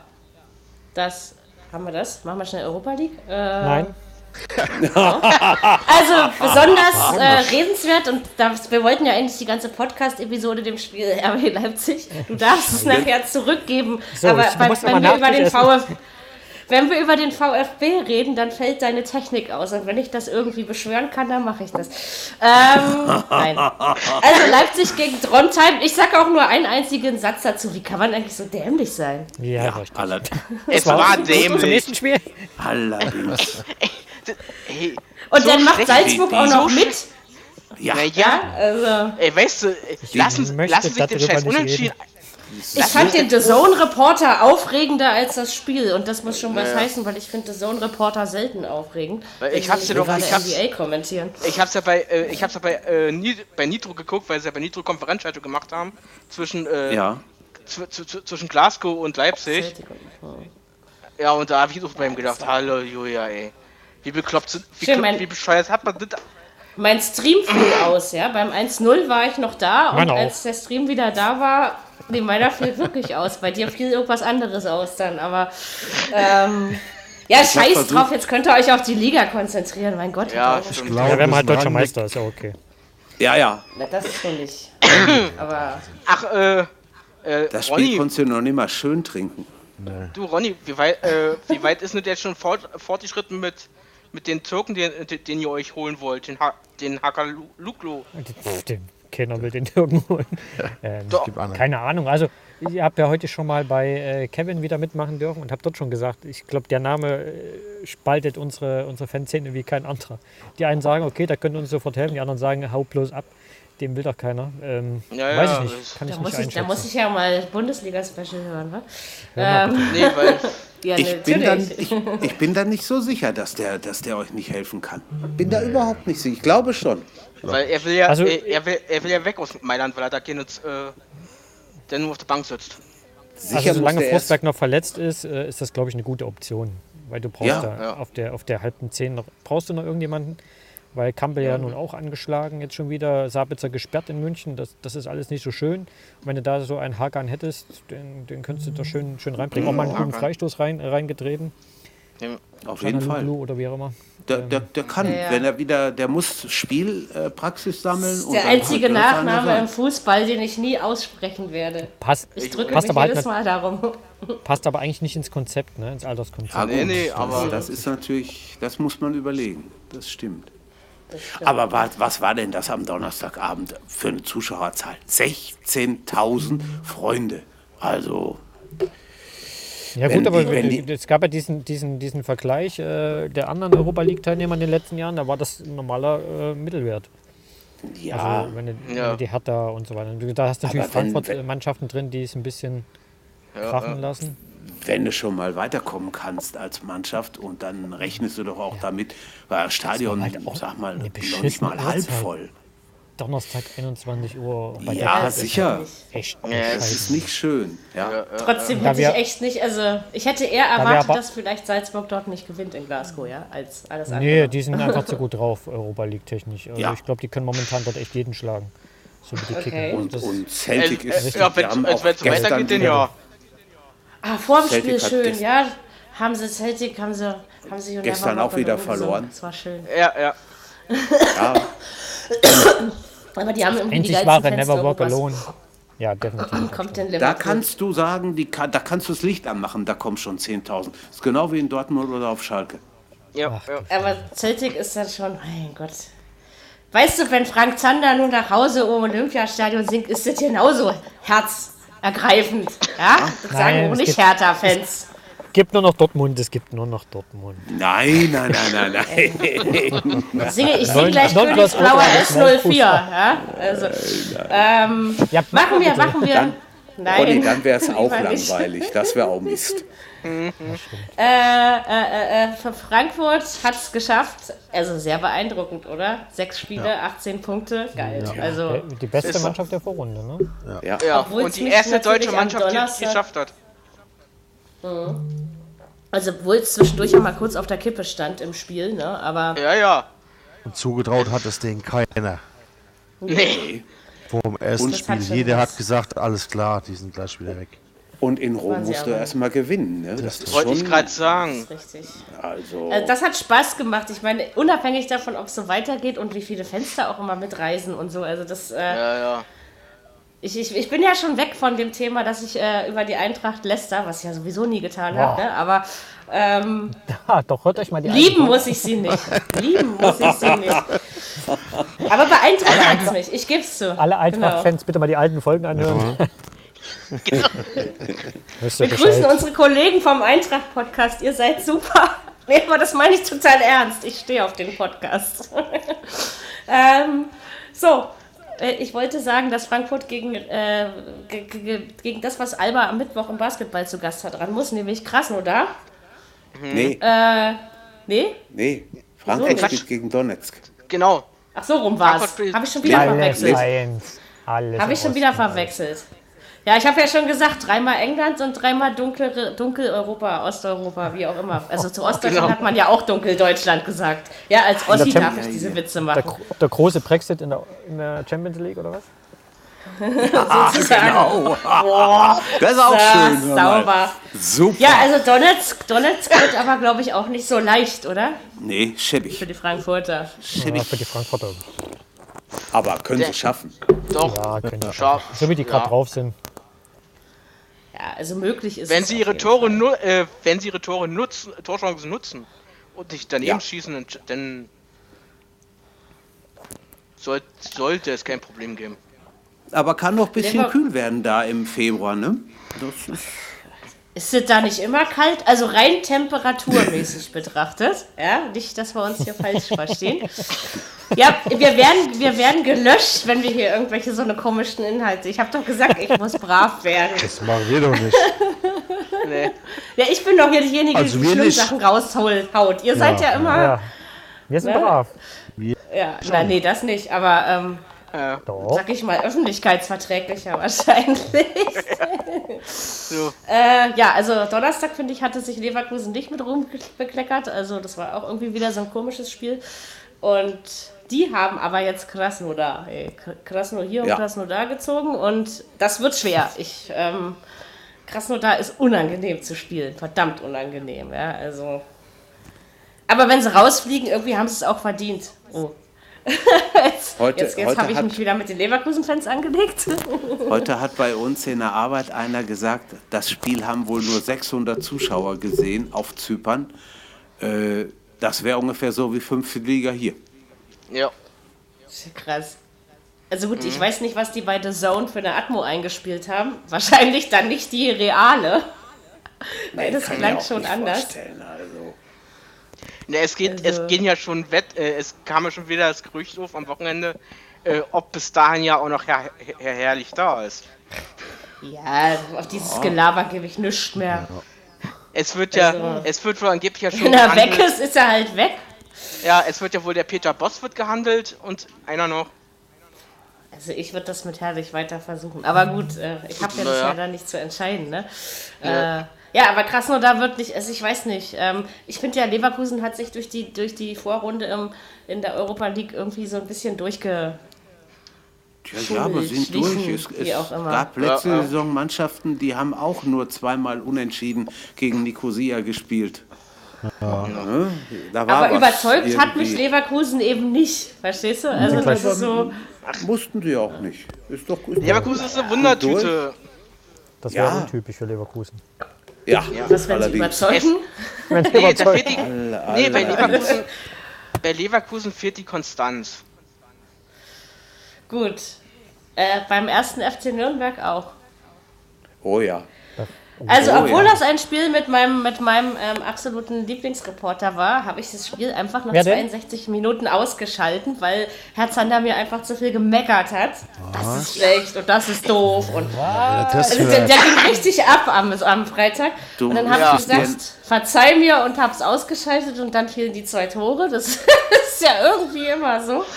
Das, haben wir das? Machen wir schnell Europa League? Äh, Nein. [LAUGHS] Also besonders äh, redenswert und das, wir wollten ja eigentlich die ganze Podcast-Episode dem Spiel [LAUGHS] RB Leipzig. Du darfst es nachher zurückgeben. So, aber ich bei, wenn wir über den VfB, wenn wir über den VfB reden, dann fällt deine Technik aus. Und wenn ich das irgendwie beschwören kann, dann mache ich das. Ähm, [LAUGHS] nein. Also Leipzig gegen Trondheim. Ich sage auch nur einen einzigen Satz dazu. Wie kann man eigentlich so dämlich sein? Ja, richtig. Aller, Es war Zum dämlich. nächsten Spiel. allerdings. [LAUGHS] Hey, Und so dann macht. Salzburg auch noch So mit. Ja, Ja, ja, also. ey, weißt du, lassen, lassen sich den Scheiß unentschieden. Ich fand den The Zone Reporter aufregender als das Spiel und das muss schon was Ja. heißen, weil ich finde The Zone Reporter selten aufregend. Ich hab's dir doch- ich hab's- kommentieren. Ich hab's ja bei, äh, ich hab's ja bei, äh, Nit- bei Nitro geguckt, weil sie ja bei Nitro Konferenzschaltung gemacht haben zwischen, äh, ja. zw zw zwischen Glasgow und Leipzig. Und- Ja, und da habe ich auch bei ihm gedacht, hallo Julia, ey. Wie bekloppt sind, wie, Schön, wie bescheuert hat man das? Mein Stream fiel aus, ja. Beim 1-0 war ich noch da und Meiner auch. als der Stream wieder da war, nee, meiner fiel wirklich aus. Bei dir fiel irgendwas anderes aus dann, aber ähm, ja, scheiß versucht- drauf, jetzt könnt ihr euch auf die Liga konzentrieren, mein Gott. Ja, stimmt. glaube, Ja, wenn man halt deutscher Meister ist, ja okay. Ja, ja. Na, das ist schon nicht. aber Ach, äh, äh, Das Spiel Ronny, konntest du noch nicht mal schön trinken. du Ronny, wie weit, äh, wie weit ist denn jetzt schon fort, fortgeschritten mit, mit den Türken, den, den ihr euch holen wollt, den, ha den Hakaluklu? Den, keiner will den [LAUGHS] Türken holen. Ähm, Doch. Keine Ahnung. Also, ich habe ja heute schon mal bei äh, Kevin wieder mitmachen dürfen und habe dort schon gesagt, ich glaube, der Name äh, spaltet unsere, unsere Fanszene wie kein anderer. Die einen sagen, okay, da könnt ihr uns sofort helfen, die anderen sagen, hau bloß ab. Dem will doch keiner. Ähm, Ja, weiß ich nicht. Kann ich da nicht muss ich, da muss ich ja mal Bundesliga-Special hören, wa? Hör Ähm, Nee, weil, [LAUGHS] ja, Ich bin, dann, natürlich. ich, ich bin dann nicht so sicher, dass der, dass der euch nicht helfen kann. Bin da überhaupt nicht sicher. Ich glaube schon. weil er will ja, Also- er, er, will, er will ja weg aus Mailand, weil er da keinen, äh, der nur auf der Bank sitzt. Sicher Also solange Forsberg noch verletzt ist, äh, ist das, glaube ich, eine gute Option. Weil du brauchst Ja, da ja. auf der auf der halben Zehn noch brauchst du noch irgendjemanden, weil Campbell ja nun auch angeschlagen, jetzt schon wieder Sabitzer gesperrt in München. Das, das ist alles nicht so schön. Und wenn du da so einen Hakan hättest, den, den könntest du da schön, schön reinbringen. Auch mal einen guten. Freistoß rein, reingetreten. Auf jeden Fall. Oder wie auch immer. Der, der, der kann, Ja, ja. wenn er wieder, der muss Spielpraxis sammeln. und Der dann einzige Nachname im Fußball, den ich nie aussprechen werde. Passt, Ich drücke passt, mich aber halt jedes nicht, Mal darum. passt aber eigentlich nicht ins Konzept, ne? ins Alterskonzept. Ja, Nee, gut, nee, das, aber- das ist natürlich, das muss man überlegen. Das stimmt. Aber was, was war denn das am Donnerstagabend für eine Zuschauerzahl? 16.000 Freunde. Also, Ja Wenn gut, aber die- die- es gab ja diesen, diesen, diesen Vergleich äh, der anderen Europa League-Teilnehmer in den letzten Jahren, da war das ein normaler äh, Mittelwert. ja, Also wenn du, Ja. die Hertha und so weiter. Da hast du natürlich Frankfurt-Mannschaften drin, die es ein bisschen krachen lassen. Wenn du schon mal weiterkommen kannst als Mannschaft und dann rechnest du doch auch damit, weil das Stadion, halt auch sag mal, noch nicht mal halb voll. Donnerstag 21 Uhr bei Ja, der sicher. echt Ja, es ist nicht schön. Ja. Trotzdem hätte ich echt nicht, also ich hätte eher erwartet, dass vielleicht Salzburg dort nicht gewinnt in Glasgow, ja, als alles andere. Nee, die sind einfach zu gut drauf, Europa League technisch. Also Ja. ich glaube, die können momentan dort echt jeden schlagen. So wie die Okay. kicken. Und, und Celtic Äh, ist, äh, ja, die wenn haben es auch weitergeht, gestern wieder- ja. Ah, vor dem Celtic Spiel schön, ja. Haben sie Celtic, haben sie, haben sie Gestern auch wieder verloren. Das war schön. Ja, ja. Ja, [COUGHS] Aber die haben irgendwie die Endlich geilsten war er Never Walk. Alone. Ja, definitiv. [LAUGHS] Kommt denn da kannst du sagen, die, da kannst du das Licht anmachen, da kommen schon 10.000. Das ist genau wie in Dortmund oder auf Schalke. ja, ja. Aber Celtic ist dann schon, mein Gott. Weißt du, wenn Frank Zander nur nach Hause um Olympiastadion singt, ist das genauso herzergreifend. Ja? Das sagen Nein, auch es nicht Hertha-Fans. gibt nur noch Dortmund, es gibt nur noch Dortmund. Nein, nein, nein, nein, nein. Singe, ich singe gleich Königsblauer Ultra ist S04. Ja? Also, ähm, Ja, machen wir, machen wir. Ronny, Nein, dann wäre es [LAUGHS] auch langweilig. Das wäre auch Mist. Äh, äh, äh, äh, für Frankfurt hat es geschafft. Also sehr beeindruckend, oder? Sechs Spiele, 18 Punkte. Geil. Also, Äh, Die beste Ist- Mannschaft der Vorrunde, ne? Ja. ja. Und die erste deutsche Mannschaft, die es geschafft hat. also obwohl es zwischendurch ja mal kurz auf der Kippe stand im Spiel, ne? Aber Ja, ja. Und zugetraut hat es denen keiner. Nee. Vor dem ersten Spiel. Jeder was. hat gesagt, alles klar, die sind gleich wieder weg. Und in Rom musst du erstmal gewinnen. Ne? Das ist Wollte ich schon. gerade sagen. richtig. Also, Also das hat Spaß gemacht. Ich meine, unabhängig davon, ob es so weitergeht und wie viele Fenster auch immer mitreisen und so. Also das, äh, Ja, ja. Ich, ich, ich bin ja schon weg von dem Thema, dass ich äh, über die Eintracht Leicester, was ich ja sowieso nie getan habe, ne? aber ähm, [LAUGHS] Ah, doch, hört euch mal die lieben muss ich sie nicht. Lieben muss ich sie nicht. Aber beeinträchtigt hat es mich. Ich gebe es zu. Alle Genau. Eintracht-Fans bitte mal die alten Folgen anhören. Wisst ihr Wir grüßen Bescheid. unsere Kollegen vom Eintracht-Podcast. Ihr seid super. Nee, aber das meine ich total ernst. Ich stehe auf den Podcast. [LAUGHS] ähm, so, äh, ich wollte sagen, dass Frankfurt gegen, äh, ge- ge- gegen das, was Alba am Mittwoch im Basketball zu Gast hat, ran muss, nämlich Krasnodar. Nee, Äh, nee? nee. Frankfurt So. spielt gegen Donetsk. Genau. Ach so rum war es. Habe ich schon wieder Alles verwechselt. Habe ich im schon wieder verwechselt. Ja, ich habe ja schon gesagt, dreimal England und dreimal dunkel, Dunkeleuropa, Osteuropa, wie auch immer. Also zu [LAUGHS] Ostdeutschland Genau. hat man ja auch Dunkeldeutschland gesagt. Ja, als Ossi der darf ich diese Witze Der, machen. gro- der große Brexit in der, in der Champions League oder was? [LAUGHS] Sozusagen. Das ist auch Ja, schön. sauber. Super. Ja, also Donetsk, Donetsk wird aber, glaube ich, auch nicht so leicht, oder? Nee, Für schäbig. die Frankfurter. Ja, für die Frankfurter. Aber können sie Der- schaffen. Doch. Ja, können die Schau- So wie die gerade ja. drauf sind. Ja, also möglich ist Wenn es sie ihre Tore, nu äh, wenn sie ihre Tore nutzen, Torchancen nutzen und nicht daneben Ja. schießen, dann, soll, sollte es kein Problem geben. Aber kann noch ein bisschen kühl werden da im Februar, ne? Das ist Ist es da nicht immer kalt? Also rein temperaturmäßig [LAUGHS] betrachtet. Ja, nicht, dass wir uns hier falsch verstehen. Ja, wir werden, wir werden gelöscht, wenn wir hier irgendwelche so eine komischen Inhalte. Ich habe doch gesagt, ich muss brav werden. Das machen wir doch nicht. [LAUGHS] Nee. Ja, ich bin doch hier diejenige, Also die wir schlimme nicht. Sachen raushaut. Ihr seid ja immer. Ja. Wir sind Ne? brav. Ja, na, nee, das nicht. Aber ähm, Äh, Doch. sag ich mal, öffentlichkeitsverträglicher [LAUGHS] wahrscheinlich. [LAUGHS] so. Äh, ja, also Donnerstag, finde ich, hatte sich Leverkusen nicht mit Ruhm bekleckert. Also das war auch irgendwie wieder so ein komisches Spiel. Und die haben aber jetzt Krasnodar, ey, Krasno hier und Ja. Krasnodar gezogen. Und das wird schwer. Ich, ähm, Krasnodar ist unangenehm zu spielen. Verdammt unangenehm, ja, also... Aber wenn sie rausfliegen, irgendwie haben sie es auch verdient. Oh. Jetzt Heute- jetzt, jetzt habe ich hat- mich wieder mit den Leverkusen-Fans angelegt. [LAUGHS] Heute hat bei uns in der Arbeit einer gesagt, das Spiel haben wohl nur 600 Zuschauer gesehen auf Zypern. Äh, das wäre ungefähr so wie fünfte Liga hier. Ja. Krass. Also gut, Mhm. ich weiß nicht, was die bei The Zone für eine Atmo eingespielt haben. Wahrscheinlich dann nicht die reale. Weil das klang schon anders. vorstellen, Also. Ne, es geht, Also- es gehen ja schon Wett, äh, es kam ja schon wieder das Gerücht auf am Wochenende, äh, ob bis dahin ja auch noch Herr, Herr Herrlich da ist. Ja, auf dieses Gelaber gebe ich nichts mehr. Es wird ja, Also- es wird wohl angeblich ja schon Wenn er weg gehandelt- ist, ist er halt weg. Ja, es wird ja wohl der Peter Boss wird gehandelt und einer noch. Also ich würde das mit Herrlich weiter versuchen. Aber gut, äh, ich habe ja das Naja. leider nicht zu entscheiden. Ne? Ja. Äh, ja, aber Krasnodar wird nicht, also ich weiß nicht. Ähm, ich finde ja, Leverkusen hat sich durch die, durch die Vorrunde im, in der Europa League irgendwie so ein bisschen durchge... Ja, ja, aber sind durch. Es, wie es auch immer. gab letzte Ja, ja. Saison Mannschaften, die haben auch nur zweimal unentschieden gegen Nicosia gespielt. Ja, ne? da war Aber überzeugt hat mich irgendwie. Leverkusen eben nicht. Verstehst du? Also das ist so... Mussten sie auch nicht. Ist doch gut. Leverkusen ist eine Wundertüte. Das wäre Ja. untypisch für Leverkusen. Ja, Was, wenn sie allerdings. überzeugen? Wenn sie [LAUGHS] Nee, die, bei. Leverkusen, bei Leverkusen fehlt die Konstanz. Gut. Äh, beim ersten FC Nürnberg auch. Oh ja. Also, Oh, obwohl ja. das ein Spiel mit meinem, mit meinem ähm, absoluten Lieblingsreporter war, habe ich das Spiel einfach nach Wer denn? 62 Minuten ausgeschalten, weil Herr Zander mir einfach zu viel gemeckert hat. Das ist schlecht und das ist doof. Und Ja, das also, der, der ging richtig ab am, am Freitag. Du und dann habe ja. ich gesagt, verzeih mir und habe es ausgeschaltet und dann fielen die zwei Tore. Das [LAUGHS] ist ja irgendwie immer so. [LAUGHS]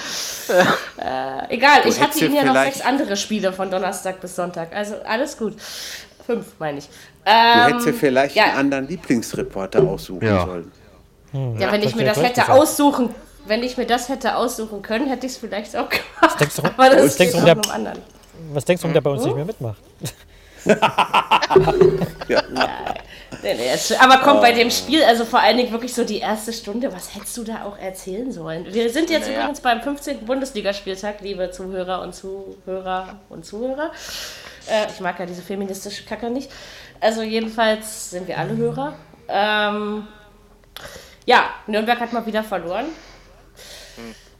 Äh, egal, Du ich hatte Ihnen ja noch sechs andere Spiele von Donnerstag bis Sonntag. Also alles gut. Fünf, meine ich. Du Ähm, hättest dir vielleicht ja. einen anderen Lieblingsreporter aussuchen Ja. sollen. Ja, wenn ich mir das hätte gesagt. aussuchen, wenn ich mir das hätte aussuchen können, hätte ich es vielleicht auch gemacht. denkst du- Aber das was denkst du, der- anderen. Was denkst du, der bei uns nicht mehr mitmacht? Nee, [LAUGHS] ist- aber komm, bei dem Spiel, also vor allen Dingen wirklich so die erste Stunde, was hättest du da auch erzählen sollen? Wir sind jetzt Naja. übrigens beim 15. Bundesligaspieltag, liebe Zuhörer und Zuhörer und Zuhörer. Äh, ich mag ja diese feministische Kacke nicht. Also jedenfalls sind wir alle Hörer. Ähm, ja, Nürnberg hat mal wieder verloren.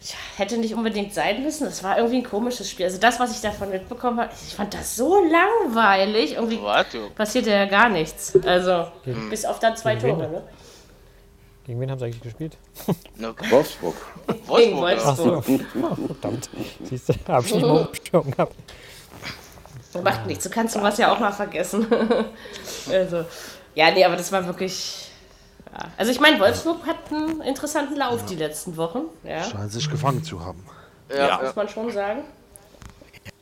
Tja, hätte nicht unbedingt sein müssen. Das war irgendwie ein komisches Spiel. Also das, was ich davon mitbekommen habe, ich fand das so langweilig. Irgendwie Warte. passiert ja gar nichts. Also, bis auf dann zwei Gegen wen Tore, ne? Gegen wen haben sie eigentlich gespielt? Wolfsburg. Gegen Wolfsburg. Wolfsburg. [LAUGHS] Oh, verdammt. Siehst du, hab ich [LAUGHS] nicht mal gehabt. Macht nichts, du kannst sowas ja auch mal vergessen. [LAUGHS] also, ja, nee, aber das war wirklich. Ja. Also, ich meine, Wolfsburg hat einen interessanten Lauf die letzten Wochen. Ja, Scheint sich gefangen zu haben. Ja, muss man schon sagen.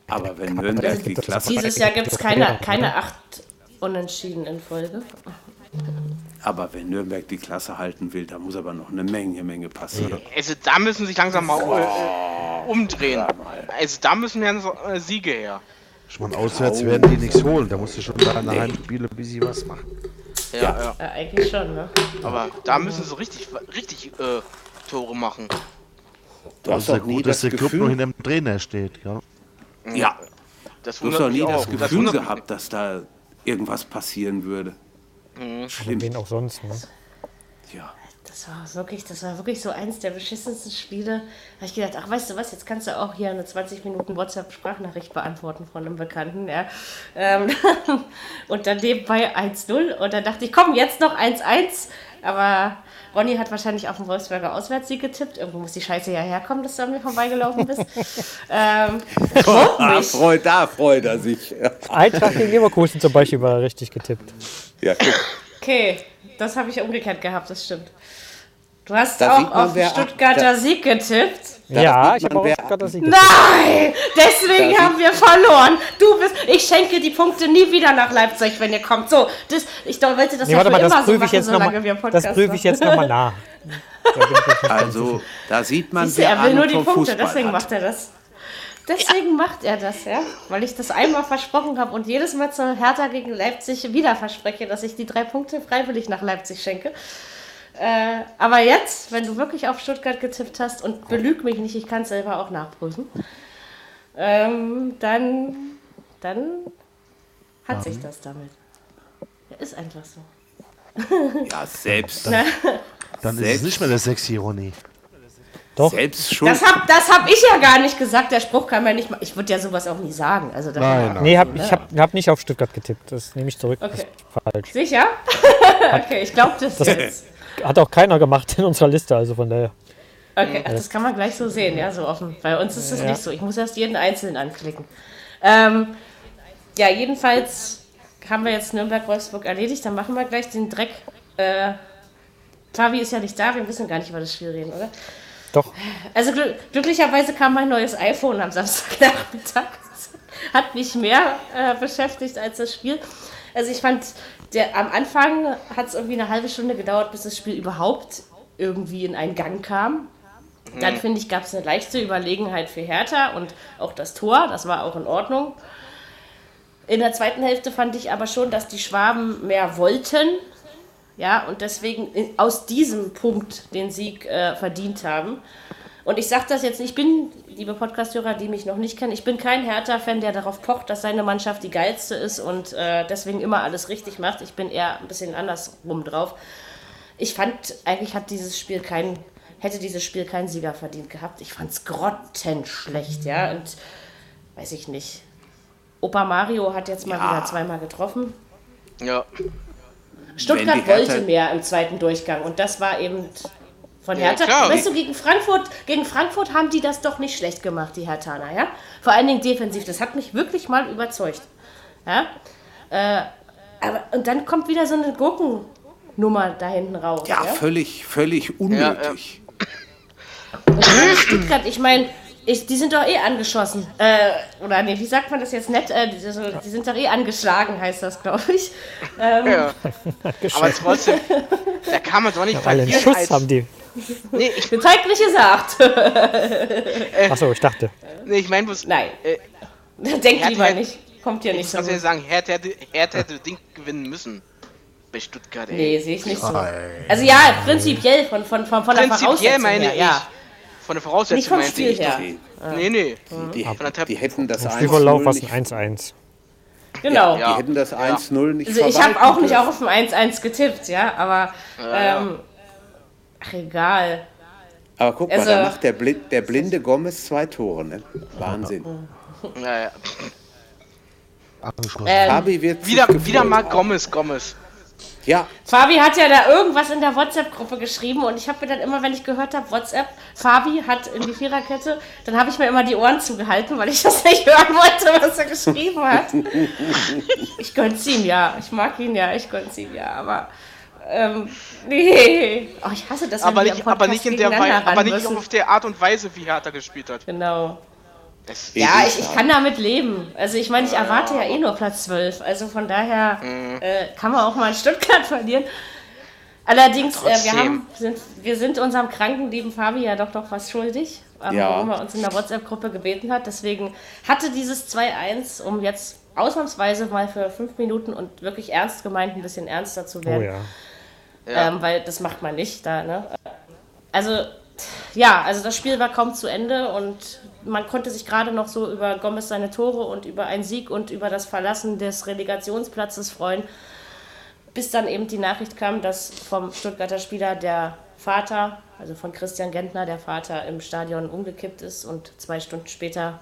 Aber wenn Nürnberg die Klasse, Dieses Jahr gibt es keine, keine acht Unentschieden in Folge. aber wenn Nürnberg die Klasse halten will, da muss aber noch eine Menge, Menge passieren. Also da müssen sich langsam mal äh, umdrehen. Also da müssen ja äh, Siege her. Ich meine, auswärts werden die nichts holen. Da musst du schon da in der Heimspiele ein bisschen was machen. Ja, ja. Ja, eigentlich schon, ne? Aber da müssen sie richtig, richtig äh, Tore machen. Du Das hast ist ja gut, dass das der Club noch Gefühl, hinter dem Trainer steht. Ja. ja, Das du hast wundert doch mich nie das auch. Das Gefühl wundert mich- gehabt, dass da irgendwas passieren würde. Und wen auch sonst. Ne? Ja. Das war wirklich, das war wirklich so eins der beschissensten Spiele. Da habe ich gedacht, ach weißt du was, jetzt kannst du auch hier eine 20 Minuten WhatsApp-Sprachnachricht beantworten von einem Bekannten, ja. Ähm, [LAUGHS] und dann nebenbei 1-0 und dann dachte ich, komm, jetzt noch 1-1. Aber Ronny hat wahrscheinlich auf den Wolfsberger Auswärtssieg getippt. Irgendwo muss die Scheiße ja herkommen, dass du an mir vorbeigelaufen bist. [LAUGHS] ähm, freut Da freut, da freut er sich. Eintracht gegen Leverkusen zum Beispiel war richtig getippt. ja. Okay, das habe ich umgekehrt gehabt, das stimmt. Du hast Da auch auf Stuttgarter da- Sieg getippt. ja, sieht ich habe auch Stuttgarter Sieg getippt. Nein! Deswegen Da haben wir verloren. Du bist. Ich schenke die Punkte nie wieder nach Leipzig, wenn ihr kommt. So, das, ich wollte das Nee, ja warte mal, das immer so prüfe ich machen, jetzt solange nochmal. wir Podcast Das prüfe ich jetzt nochmal nach. Da Also, da sieht man, Siehst du, wer er will nur die Punkte, Fußball deswegen hat. macht er das. Deswegen macht er das, ja. Weil ich das einmal versprochen habe und jedes Mal zur Hertha gegen Leipzig wieder verspreche, dass ich die drei Punkte freiwillig nach Leipzig schenke. Äh, aber jetzt, wenn du wirklich auf Stuttgart getippt hast und belüg mich nicht, ich kann es selber auch nachprüfen, ähm, dann, dann hat sich das damit. Ja, ist einfach so. Ja, selbst, Dann ist es Selbst- nicht mehr der sexy Ronny. Doch. selbst schuld. Das habe das hab ich ja gar nicht gesagt. Der Spruch kann man nicht mal. Ich würde ja sowas auch nie sagen. Also das Nein, nein. Nee, hab, ich habe hab nicht auf Stuttgart getippt. Das nehme ich zurück. Das Okay. ist falsch. Sicher? [LAUGHS] okay, ich glaube das, jetzt. [LAUGHS] Hat auch keiner gemacht in unserer Liste, also von daher. Okay, ach, das kann man gleich so sehen, ja, so offen. Bei uns ist es Ja. nicht so. Ich muss erst jeden Einzelnen anklicken. Ähm, ja, jedenfalls haben wir jetzt Nürnberg-Wolfsburg erledigt. Dann machen wir gleich den Dreck. Äh, Fabi ist ja nicht da. Wir müssen gar nicht über das Spiel reden, oder? Doch. Also glü glücklicherweise kam mein neues iPhone am Samstagnachmittag. [LAUGHS] Hat mich mehr äh, beschäftigt als das Spiel. Also ich fand, der, am Anfang hat es irgendwie eine halbe Stunde gedauert, bis das Spiel überhaupt irgendwie in einen Gang kam. Dann finde ich, gab es eine leichte Überlegenheit für Hertha und auch das Tor, das war auch in Ordnung. In der zweiten Hälfte fand ich aber schon, dass die Schwaben mehr wollten. Ja, und deswegen in- aus diesem Punkt den Sieg äh, verdient haben. Und ich sage das jetzt nicht, ich bin, liebe Podcasthörer, die mich noch nicht kennen, ich bin kein Hertha-Fan, der darauf pocht, dass seine Mannschaft die geilste ist und äh, deswegen immer alles richtig macht. Ich bin eher ein bisschen andersrum drauf. Ich fand, eigentlich hat dieses Spiel kein, hätte dieses Spiel keinen Sieger verdient gehabt. Ich fand es grottenschlecht, ja. Und weiß ich nicht. Opa Mario hat jetzt mal Ja. wieder zweimal getroffen. Ja. Stuttgart wollte mehr im zweiten Durchgang und das war eben von Ja, Hertha. klar. weißt du, gegen Frankfurt, gegen Frankfurt haben die das doch nicht schlecht gemacht, die Herthaner, ja? Vor allen Dingen defensiv. Das hat mich wirklich mal überzeugt. Ja? Äh, aber, und dann kommt wieder so eine Gurkennummer da hinten raus. ja, Ja, völlig, völlig unnötig. Und gerade Stuttgart, ich meine, ich, die sind doch eh angeschossen. Äh, oder nee, wie sagt man das jetzt nett? Äh, die, die sind doch eh angeschlagen, heißt das, glaube ich. Ähm, ja. Aber trotzdem, da kann man doch nicht einen verlieren Schuss als... haben die. [LAUGHS] Nee, ich, Wird halt nicht gesagt. Achso, ich dachte. nee, ich meine bloß... Nein. Äh, Denk Hertha lieber hätte- nicht. Kommt hier ich nicht so. muss ja sagen, Hertha hätte, Hertha hätte Ding gewinnen müssen. bei Stuttgart, ey. Nee, sehe ich nicht so. Also ja, prinzipiell von, von, von, von der Prinzipiell Voraussetzung meine her, ich. ja. Von der Nicht Voraussetzung vom meinte Spiel ich. her. Die, Nee, nee. die, Tab- die hätten das Im 1-0 Spielverlauf war es nicht, ein 1-1. Genau. Ja. die hätten das 1-0 nicht Also ich habe auch nicht auf ein 1-1 getippt, ja, aber ähm, ach egal. Aber guck Also- mal, da macht der, Blind, der blinde Gomez zwei Tore, ne? Wahnsinn. Ja, ja. Abgeschlossen. Ähm, Fabi wird Wieder, wieder mal. Gomez, Gomez. Ja, Fabi hat ja da irgendwas in der WhatsApp-Gruppe geschrieben und ich habe mir dann immer, wenn ich gehört habe, WhatsApp, Fabi hat in die Viererkette, dann habe ich mir immer die Ohren zugehalten, weil ich das nicht hören wollte, was er geschrieben hat. [LAUGHS] ich gönn's ihm ja, ich mag ihn ja, ich gönn's ihm ja, aber ähm, [LAUGHS] nee. Oh, ich hasse das, Aber nicht, aber nicht in der Weise, aber nicht auf der Art und Weise, wie Hertha gespielt hat. Genau. Es, Ja, ich, ich kann damit leben. Also ich meine, ich erwarte ja eh nur Platz 12. Also von daher Mhm. äh, kann man auch mal in Stuttgart [LAUGHS] verlieren. Allerdings, äh, wir, haben, sind, wir sind unserem kranken lieben Fabi ja doch noch was schuldig, ähm, Ja. warum er uns in der WhatsApp-Gruppe gebeten hat. Deswegen hatte dieses 2-1, um jetzt ausnahmsweise mal für fünf Minuten und wirklich ernst gemeint ein bisschen ernster zu Oh werden. ja. Ja. Ähm, weil das macht man nicht da, ne? Also, ja, also das Spiel war kaum zu Ende und man konnte sich gerade noch so über Gomez seine Tore und über einen Sieg und über das Verlassen des Relegationsplatzes freuen, bis dann eben die Nachricht kam, dass vom Stuttgarter Spieler der Vater, also von Christian Gentner, der Vater im Stadion umgekippt ist und zwei Stunden später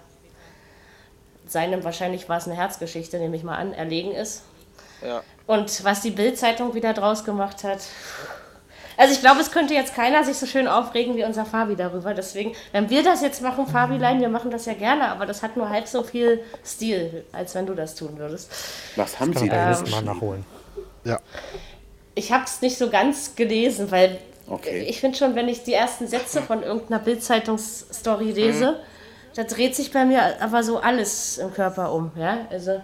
seinem, wahrscheinlich war es eine Herzgeschichte, nehme ich mal an, erlegen ist. Ja. Und was die Bild-Zeitung wieder draus gemacht hat. Also ich glaube, es könnte jetzt keiner sich so schön aufregen wie unser Fabi darüber. Deswegen, wenn wir das jetzt machen, Fabilein, wir machen das ja gerne, aber das hat nur halb so viel Stil, als wenn du das tun würdest. was haben Kann sie da? nächsten Mal nachholen. Ja. Ich habe es nicht so ganz gelesen, weil Okay. ich finde schon, wenn ich die ersten Sätze von irgendeiner Bild-Zeitungsstory lese, da dreht sich bei mir aber so alles im Körper um. Ja? Also,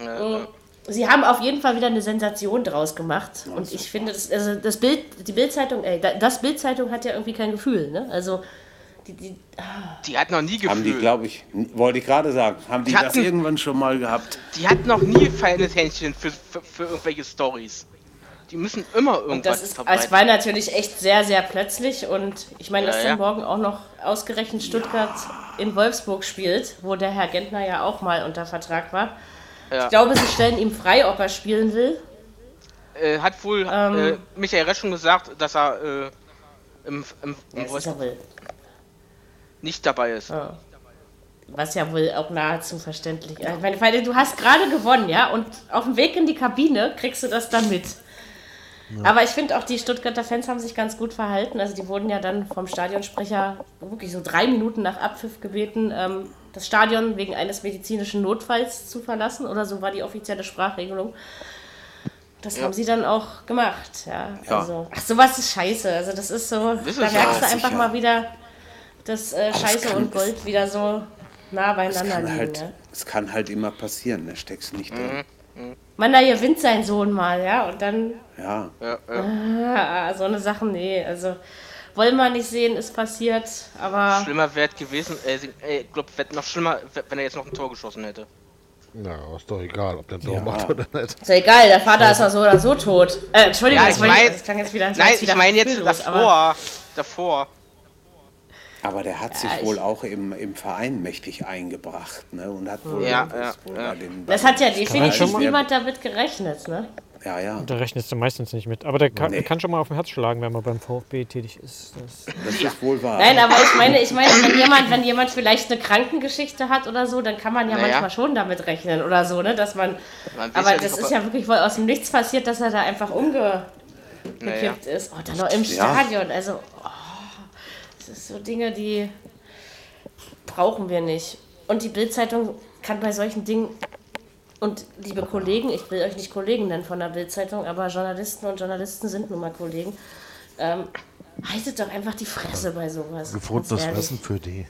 mh, sie haben auf jeden Fall wieder eine Sensation draus gemacht. Und ich finde, das, also das Bild, die Bild-Zeitung, ey, da- das Bild-Zeitung hat ja irgendwie kein Gefühl. Ne? Also, die, die, Die hat noch nie Gefühl. Haben die, glaube ich, wollte ich gerade sagen, haben die Die das hatten- irgendwann schon mal gehabt? Die hat noch nie feines Händchen für, für, für irgendwelche Stories. Die müssen immer Und irgendwas das ist, verbreiten. es war natürlich echt sehr, sehr plötzlich. Und ich meine, dass Ja, dann ja. morgen auch noch ausgerechnet Stuttgart in Wolfsburg spielt, wo der Herr Gentner ja auch mal unter Vertrag war. Ja. Ich glaube, sie stellen ihm frei, ob er spielen will. äh, hat wohl Ähm. äh, Michael Resch schon gesagt, dass er äh, im, im, im Das ja nicht dabei ist. was ja wohl auch nahezu verständlich ist. Ich meine, weil du hast gerade gewonnen, ja, und auf dem Weg in die Kabine kriegst du das dann mit. Aber ich finde auch, die Stuttgarter Fans haben sich ganz gut verhalten. Also die wurden ja dann vom Stadionsprecher wirklich so drei Minuten nach Abpfiff gebeten, ähm, das Stadion wegen eines medizinischen Notfalls zu verlassen. Oder so war die offizielle Sprachregelung. Das haben sie dann auch gemacht. Ja, Ja. Also, ach, sowas ist scheiße. Also das ist so, ist da merkst ja, du einfach sicher. mal wieder, dass äh, Scheiße kann- und Gold wieder so nah beieinander liegen. halt, ne? es kann halt immer passieren, da steckst du nicht drin. Man, da gewinnt sein Sohn mal, ja, und dann Ja, Ja, ja. ah, so eine Sache, nee, also wollen wir nicht sehen, ist passiert, aber Schlimmer wäre gewesen, äh, äh, ich glaube, wäre noch schlimmer, wenn er jetzt noch ein Tor geschossen hätte. Na, ist doch egal, ob der Tor Ja. macht oder nicht. ist ja egal, der Vater ist ja so oder so tot. Äh, Entschuldigung, Ja, das, ich wollte mein- das klang jetzt wieder, Nein, jetzt ich wieder meine jetzt gefühllos, aber- davor. Davor. aber der hat sich Ja, ich- wohl auch im, im Verein mächtig eingebracht ne? und hat wohl, Ja, das ja, wohl ja. bei den- Das hat ja definitiv niemand damit gerechnet, ne? Ja, ja, Da rechnest du meistens nicht mit. Aber der kann, Nee. kann schon mal auf dem Herz schlagen, wenn man beim VfB tätig ist. Das, das ist wohl wahr. Nein, aber ich meine, ich meine, wenn jemand, wenn jemand vielleicht eine Krankengeschichte hat oder so, dann kann man ja Naja. manchmal schon damit rechnen oder so, ne? Dass man. Man Aber das ist ja wirklich wohl aus dem Nichts passiert, dass er da einfach umgekippt Naja. ist. Oh, dann noch im Ja. Stadion. Also, oh, das ist so Dinge, die brauchen wir nicht. Und die Bildzeitung kann bei solchen Dingen. Und liebe Kollegen, ich will euch nicht Kollegen nennen von der Bildzeitung, aber Journalisten und Journalisten sind nun mal Kollegen. Ähm, haltet doch einfach die Fresse bei sowas. Ehrlich. Fressen für die.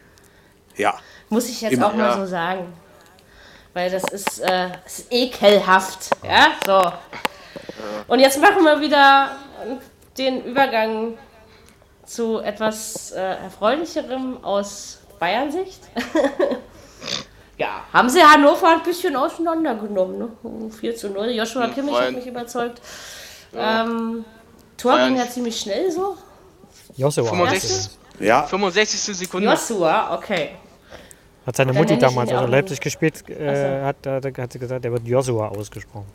Ja, Muss ich jetzt Immer. auch mal Ja. so sagen. Weil das ist, äh, ist ekelhaft. Ja, so. Und jetzt machen wir wieder den Übergang zu etwas äh, Erfreulicherem aus Bayern-Sicht. [LAUGHS] ja, haben sie Hannover ein bisschen auseinandergenommen. Ne? 4 zu 0. Joshua Hm, Kimmich hat mich überzeugt. Ähm, Tor ging ja ziemlich schnell so. Joshua. 65. Ja, 65. Sekunde. Joshua, okay. Hat seine Mutti damals, ja als er auch Leipzig gespielt äh, hat, da, da hat sie gesagt, der wird Joshua ausgesprochen.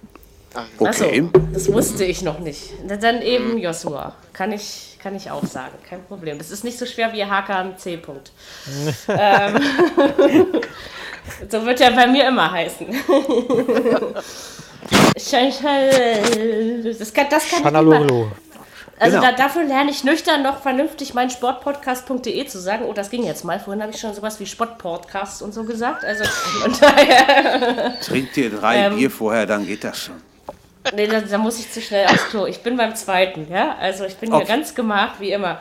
okay. Achso, das wusste ich noch nicht. Dann eben Joshua. Kann ich, kann ich auch sagen, kein Problem. Das ist nicht so schwer wie Hakan C. Punkt. [LAUGHS] ähm, [LAUGHS] so wird er bei mir immer heißen. [LAUGHS] Das kann, das kann also Genau. da, dafür lerne ich nüchtern noch vernünftig mein Sportpodcast.de zu sagen. Oh, das ging jetzt mal. Vorhin habe ich schon sowas wie Sportpodcast und so gesagt. Also von daher, Trink dir drei Ähm. Bier vorher, dann geht das schon. Nee, da, da muss ich zu schnell aufs Klo. Ich bin beim zweiten, ja. Also ich bin hier Okay. ganz gemacht, wie immer.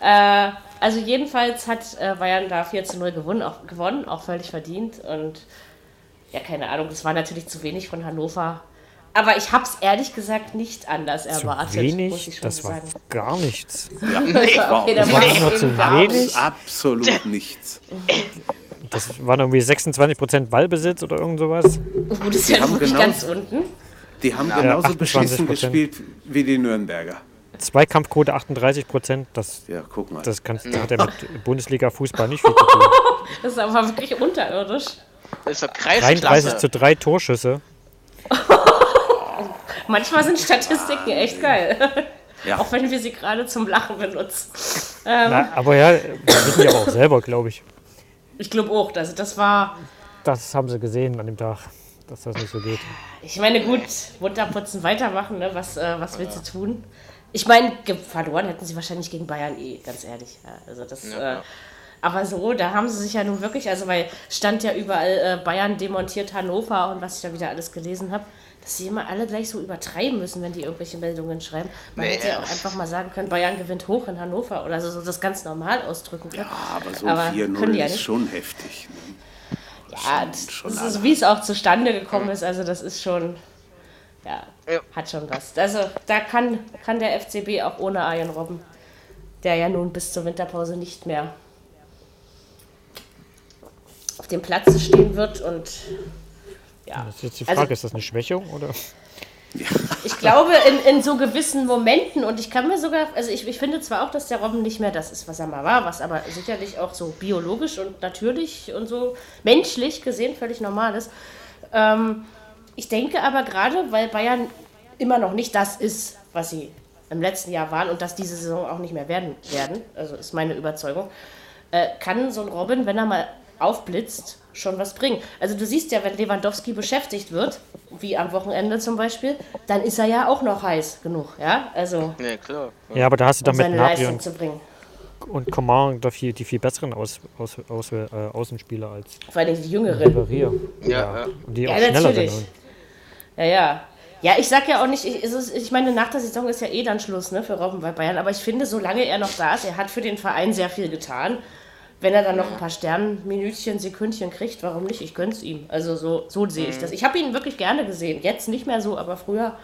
Äh, also jedenfalls hat äh, Bayern da 4 zu 0 gewonnen auch, gewonnen, auch völlig verdient. Und ja, keine Ahnung, das war natürlich zu wenig von Hannover. Aber ich habe es ehrlich gesagt nicht anders Zu erwartet, muss wenig, ich schon das war sagen. gar nichts. [LAUGHS] Ja, Okay, da Das war ich immer eben zu wenig. Absolut nichts. Das waren irgendwie 26% Ballbesitz oder irgend sowas. Gut, ist ja wirklich genau- ganz unten. Die haben genauso 28%. beschissen gespielt wie die Nürnberger. Zweikampfquote 38%, das, Ja, guck mal. das kannst, hat ja mit [LAUGHS] Bundesliga-Fußball nicht viel zu tun. [LAUGHS] Das ist aber wirklich unterirdisch. Das ist doch 33 Kreisklasse. zu 3 Torschüsse. [LAUGHS] Manchmal sind Statistiken echt geil. Ja. Auch wenn wir sie gerade zum Lachen benutzen. Ähm, Na, aber ja, das wissen die aber auch selber, glaube ich. ich glaube auch, also das war, Das haben sie gesehen an dem Tag, dass das nicht so geht. ich meine, gut, runterputzen, weitermachen, ne? was, äh, was willst du tun? Ich meine, verloren hätten sie wahrscheinlich gegen Bayern eh, ganz ehrlich. Ja, also das, äh, aber so, da haben sie sich ja nun wirklich, also weil stand ja überall äh, Bayern demontiert Hannover und was ich da wieder alles gelesen habe, dass sie immer alle gleich so übertreiben müssen, wenn die irgendwelche Meldungen schreiben. Man hätte ja auch einfach mal sagen können, Bayern gewinnt hoch in Hannover oder so, so das ganz normal ausdrücken können. Aber so Aber können 4-0 die ja ist schon heftig. Ne? Ja, schon das ist, wie es auch zustande gekommen ist, also das ist schon, ja, Ja. hat schon was. Also da kann, kann der FCB auch ohne Arjen Robben, der ja nun bis zur Winterpause nicht mehr auf dem Platz stehen wird und ja. Das ist jetzt die Also- Frage, ist das eine Schwächung oder? [LAUGHS] Ich glaube, in, in so gewissen Momenten, und ich kann mir sogar, also ich, ich finde zwar auch, dass der Robben nicht mehr das ist, was er mal war, was aber sicherlich auch so biologisch und natürlich und so menschlich gesehen völlig normal ist. Ähm, ich denke aber gerade, weil Bayern immer noch nicht das ist, was sie im letzten Jahr waren und das diese Saison auch nicht mehr werden, werden also ist meine Überzeugung, äh, kann so ein Robin, wenn er mal aufblitzt, schon was bringen. Also du siehst ja, wenn Lewandowski beschäftigt wird, wie am Wochenende zum Beispiel, dann ist er ja auch noch heiß genug, ja, also Ja, klar. Ja, aber da hast du um dann mit Leistung und, zu bringen. und Coman da viel, die viel besseren aus, aus, aus, äh, Außenspieler als Vor allem die Jüngeren. Ja, ja. Und die Ja, auch schneller natürlich. sind. Ja, ja. Ja, ich sag ja auch nicht, ich, ich meine, nach der Saison ist ja eh dann Schluss ne, für Robben bei Bayern. Aber ich finde, solange er noch da ist, er hat für den Verein sehr viel getan. Wenn er dann noch ein paar Sternminütchen, Sekündchen kriegt, warum nicht? Ich gönn's ihm. Also so, so sehe ich das. Ich habe ihn wirklich gerne gesehen. Jetzt nicht mehr so, aber früher,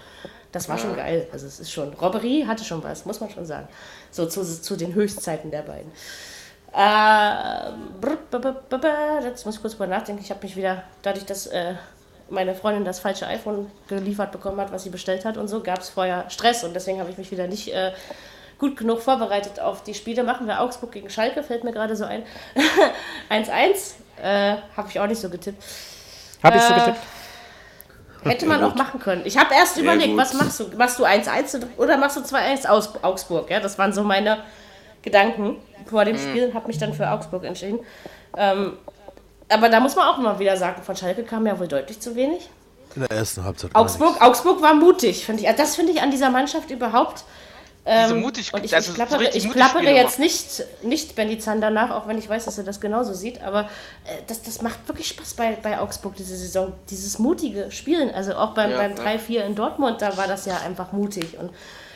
das war schon geil. Also es ist schon, Robberie hatte schon was, muss man schon sagen. So zu, zu den Höchstzeiten der beiden. Äh, jetzt muss ich kurz drüber nachdenken. Ich habe mich wieder, dadurch, dass äh, meine Freundin das falsche iPhone geliefert bekommen hat, was sie bestellt hat und so, gab es vorher Stress und deswegen habe ich mich wieder nicht äh, gut genug vorbereitet auf die Spiele. Machen wir Augsburg gegen Schalke, fällt mir gerade so ein. [LAUGHS] 1-1, äh, habe ich auch nicht so getippt. Hab ich so Äh, getippt? Hätte man auch machen können. Ich habe erst überlegt, was machst du? Machst du 1-1 oder machst du 2-1 aus Augsburg? Ja, das waren so meine Gedanken vor dem Spiel und habe mich dann für Augsburg entschieden. Ähm, aber da muss man auch mal wieder sagen, von Schalke kam ja wohl deutlich zu wenig. In der ersten Halbzeit. Augsburg, Augsburg war mutig, finde ich. Also Das finde ich an dieser Mannschaft überhaupt. Diese Ähm, mutig, und ich, also ich so klappere, richtig ich Spiele jetzt nicht, nicht Benny Zander nach, auch wenn ich weiß, dass er das genauso sieht. Aber äh, das, das macht wirklich Spaß bei, bei Augsburg diese Saison. Dieses mutige Spielen. Also auch beim, Ja, beim ja. 3-4 in Dortmund, da war das ja einfach mutig. Und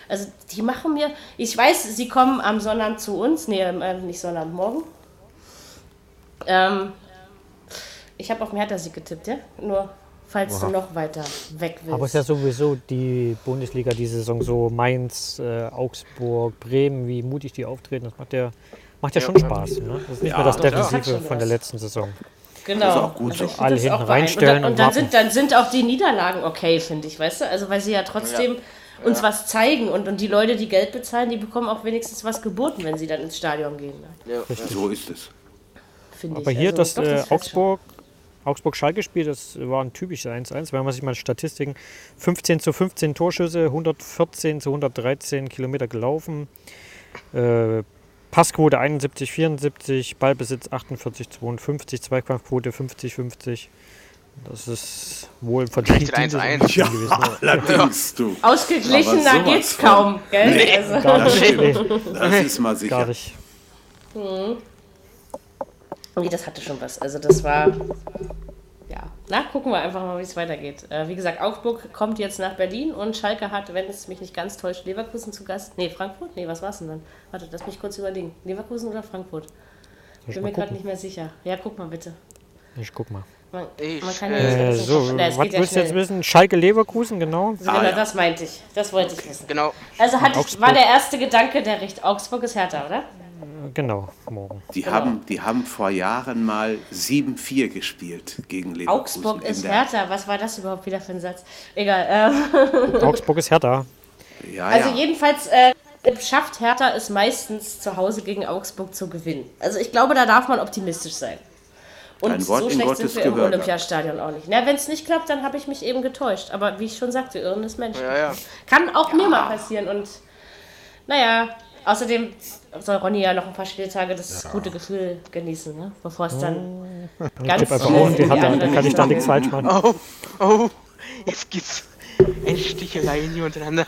also die machen mir. Ich weiß, sie kommen am Sonnabend zu uns. Nee, äh, nicht Sonnabend, morgen. Ähm, ich habe auf Hertha-Sieg getippt, ja? Nur falls du noch weiter weg willst. Aber es ist ja sowieso die Bundesliga diese Saison so Mainz, äh, Augsburg, Bremen, wie mutig die auftreten, das macht ja, macht ja schon Spaß. Ne? Das ist nicht Ja, mehr das das Defensive von der letzten Saison. Genau. Das ist auch gut so. ich find Alle das hinten auch beeindruckend. reinstellen und, und dann sind, dann sind auch die Niederlagen okay, finde ich, weißt du? Also weil sie ja trotzdem uns was zeigen. Und, und die Leute, die Geld bezahlen, die bekommen auch wenigstens was geboten, wenn sie dann ins Stadion gehen. Ne? So ist es. Finde Aber ich. hier Also, das, doch, äh, fällt schon. Augsburg, Augsburg-Schalke-Spiel, das war ein typisches 1-1. Wenn man sich mal Statistiken, 15 zu 15 Torschüsse, 114 zu 113 Kilometer gelaufen, äh, Passquote 71, 74, Ballbesitz 48, 52, Zweikampfquote 50, 50. Das ist wohl verdient. Vielleicht ein dieses 1-1. Spiel gewesen. Allerdings, du. Ausgeglichener geht's von. kaum, gell? Also, Gar nicht, nee, Das ist mal gar sicher. nicht. Nee, das hatte schon was. Also das war. Ja, na, gucken wir einfach mal, wie es weitergeht. Äh, wie gesagt, Augsburg kommt jetzt nach Berlin und Schalke hat, wenn es mich nicht ganz täuscht, Leverkusen zu Gast. Nee, Frankfurt? Nee, was war's denn dann? Warte, lass mich kurz überlegen. Leverkusen oder Frankfurt? ich Bin mir gerade nicht mehr sicher. Ja, guck mal bitte. Ich guck mal. Man, Ich, man kann ja äh, nicht Äh, so, Na, was ja willst du jetzt schnell. wissen? Schalke-Leverkusen, genau. Genau, Ah, ja. das meinte ich. Das wollte ich wissen. Genau. Also ich, war der erste Gedanke, der Richt Augsburg ist härter, oder? Genau, morgen. Die, haben, die haben vor Jahren mal 7-4 gespielt gegen Leverkusen. Augsburg ist härter. Was war das überhaupt wieder für ein Satz? Egal. Ähm, Augsburg ist härter. Ja, also ja. jedenfalls äh, schafft Hertha es meistens zu Hause gegen Augsburg zu gewinnen. Also ich glaube, da darf man optimistisch sein. Und Ein Wort so schlecht Gottes sind wir im Gehör. Olympiastadion auch nicht. Wenn es nicht klappt, dann habe ich mich eben getäuscht. Aber wie ich schon sagte, Irren ist Mensch. Ja, ja. Kann auch mir mal passieren. Und naja, außerdem soll Ronny ja noch ein paar Spieltage das gute Gefühl genießen, ne? bevor es dann ganz Tipp einfach schnell auf die andere dann kann ich da nichts falsch machen. Oh, oh. Jetzt gibt's ein Sticheleien hier untereinander.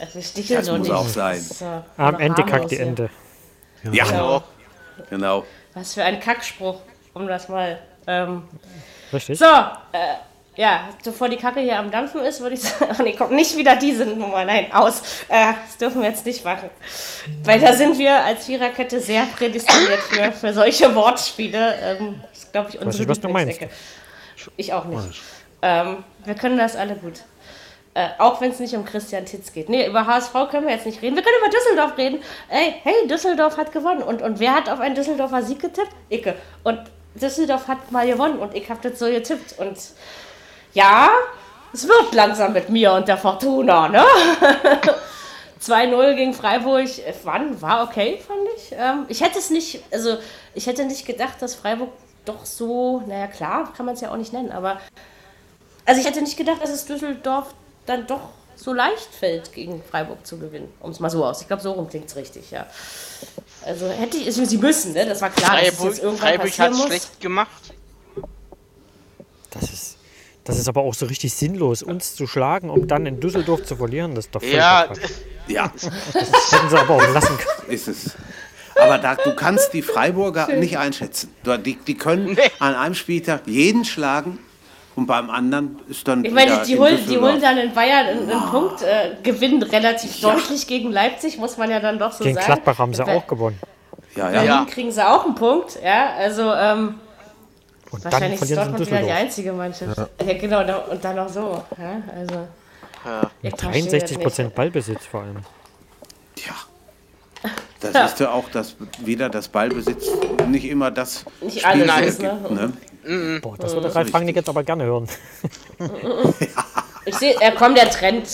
Also sticheln Das muss nicht. auch sein. So, Am Ende kackt die hier. Ente. Ja, Genau. genau. Was für ein Kackspruch, um das mal. Ähm, Richtig? so, äh, ja, bevor die Kacke hier am Dampfen ist, würde ich sagen. Ach [LAUGHS] nee, kommt nicht wieder diese Nummer. Nein, aus. Äh, das dürfen wir jetzt nicht machen. Weil da sind wir als Viererkette sehr prädestiniert für, für solche Wortspiele. Ähm, das ist, glaube ich, unsere was du meinst. Lieblingsecke. Ich auch nicht. Ähm, wir können das alle gut. Äh, auch wenn es nicht um Christian Titz geht. Nee, über HSV können wir jetzt nicht reden. Wir können über Düsseldorf reden. Ey, hey, Düsseldorf hat gewonnen. Und, und wer hat auf einen Düsseldorfer Sieg getippt? Icke. Und Düsseldorf hat mal gewonnen und ich habe das so getippt. Und ja, es wird langsam mit mir und der Fortuna, ne? [LAUGHS] 2-0 gegen Freiburg, äh, wann? War okay, fand ich. Ähm, ich hätte es nicht, also ich hätte nicht gedacht, dass Freiburg doch so, naja klar, kann man es ja auch nicht nennen, aber also ich hätte nicht gedacht, dass es Düsseldorf dann doch so leicht fällt, gegen Freiburg zu gewinnen. Um es mal so aus. Ich glaube, so rum klingt es richtig, ja. Also hätte ich, also sie müssen, ne? Das war klar, dass es Freiburg, jetzt irgendwann Freiburg hat muss. schlecht gemacht. Das ist, das ist aber auch so richtig sinnlos, uns zu schlagen, um dann in Düsseldorf zu verlieren. Das ist doch völlig Ja. Ja, Das hätten sie aber auch lassen können. ist es. Aber da, du kannst die Freiburger nicht einschätzen. Die, die können Nee. an einem Spieltag jeden schlagen und beim anderen ist dann Ich meine, die holen, die holen dann in Bayern einen, einen Punkt, äh, gewinnen relativ deutlich gegen Leipzig, muss man ja dann doch so Gegen sagen. Gladbach haben sie Bei auch gewonnen. Ja, Berlin ja. Ja. kriegen sie auch einen Punkt, ja, also ähm, Und dann wahrscheinlich ist sie in Dortmund wieder die einzige Mannschaft. Ja, genau, da- und dann noch so, ja, also... Ja. ich verstehe das 63 nicht. Prozent Ballbesitz vor allem. Tja. Das ist ja auch das, wieder das Ballbesitz, nicht immer das Nicht Spiel alles, so ne? ergibt, ne? Boah, das würde Ralf Rangnick jetzt aber gerne hören. [LAUGHS] Ich sehe, ja, komm, der Trend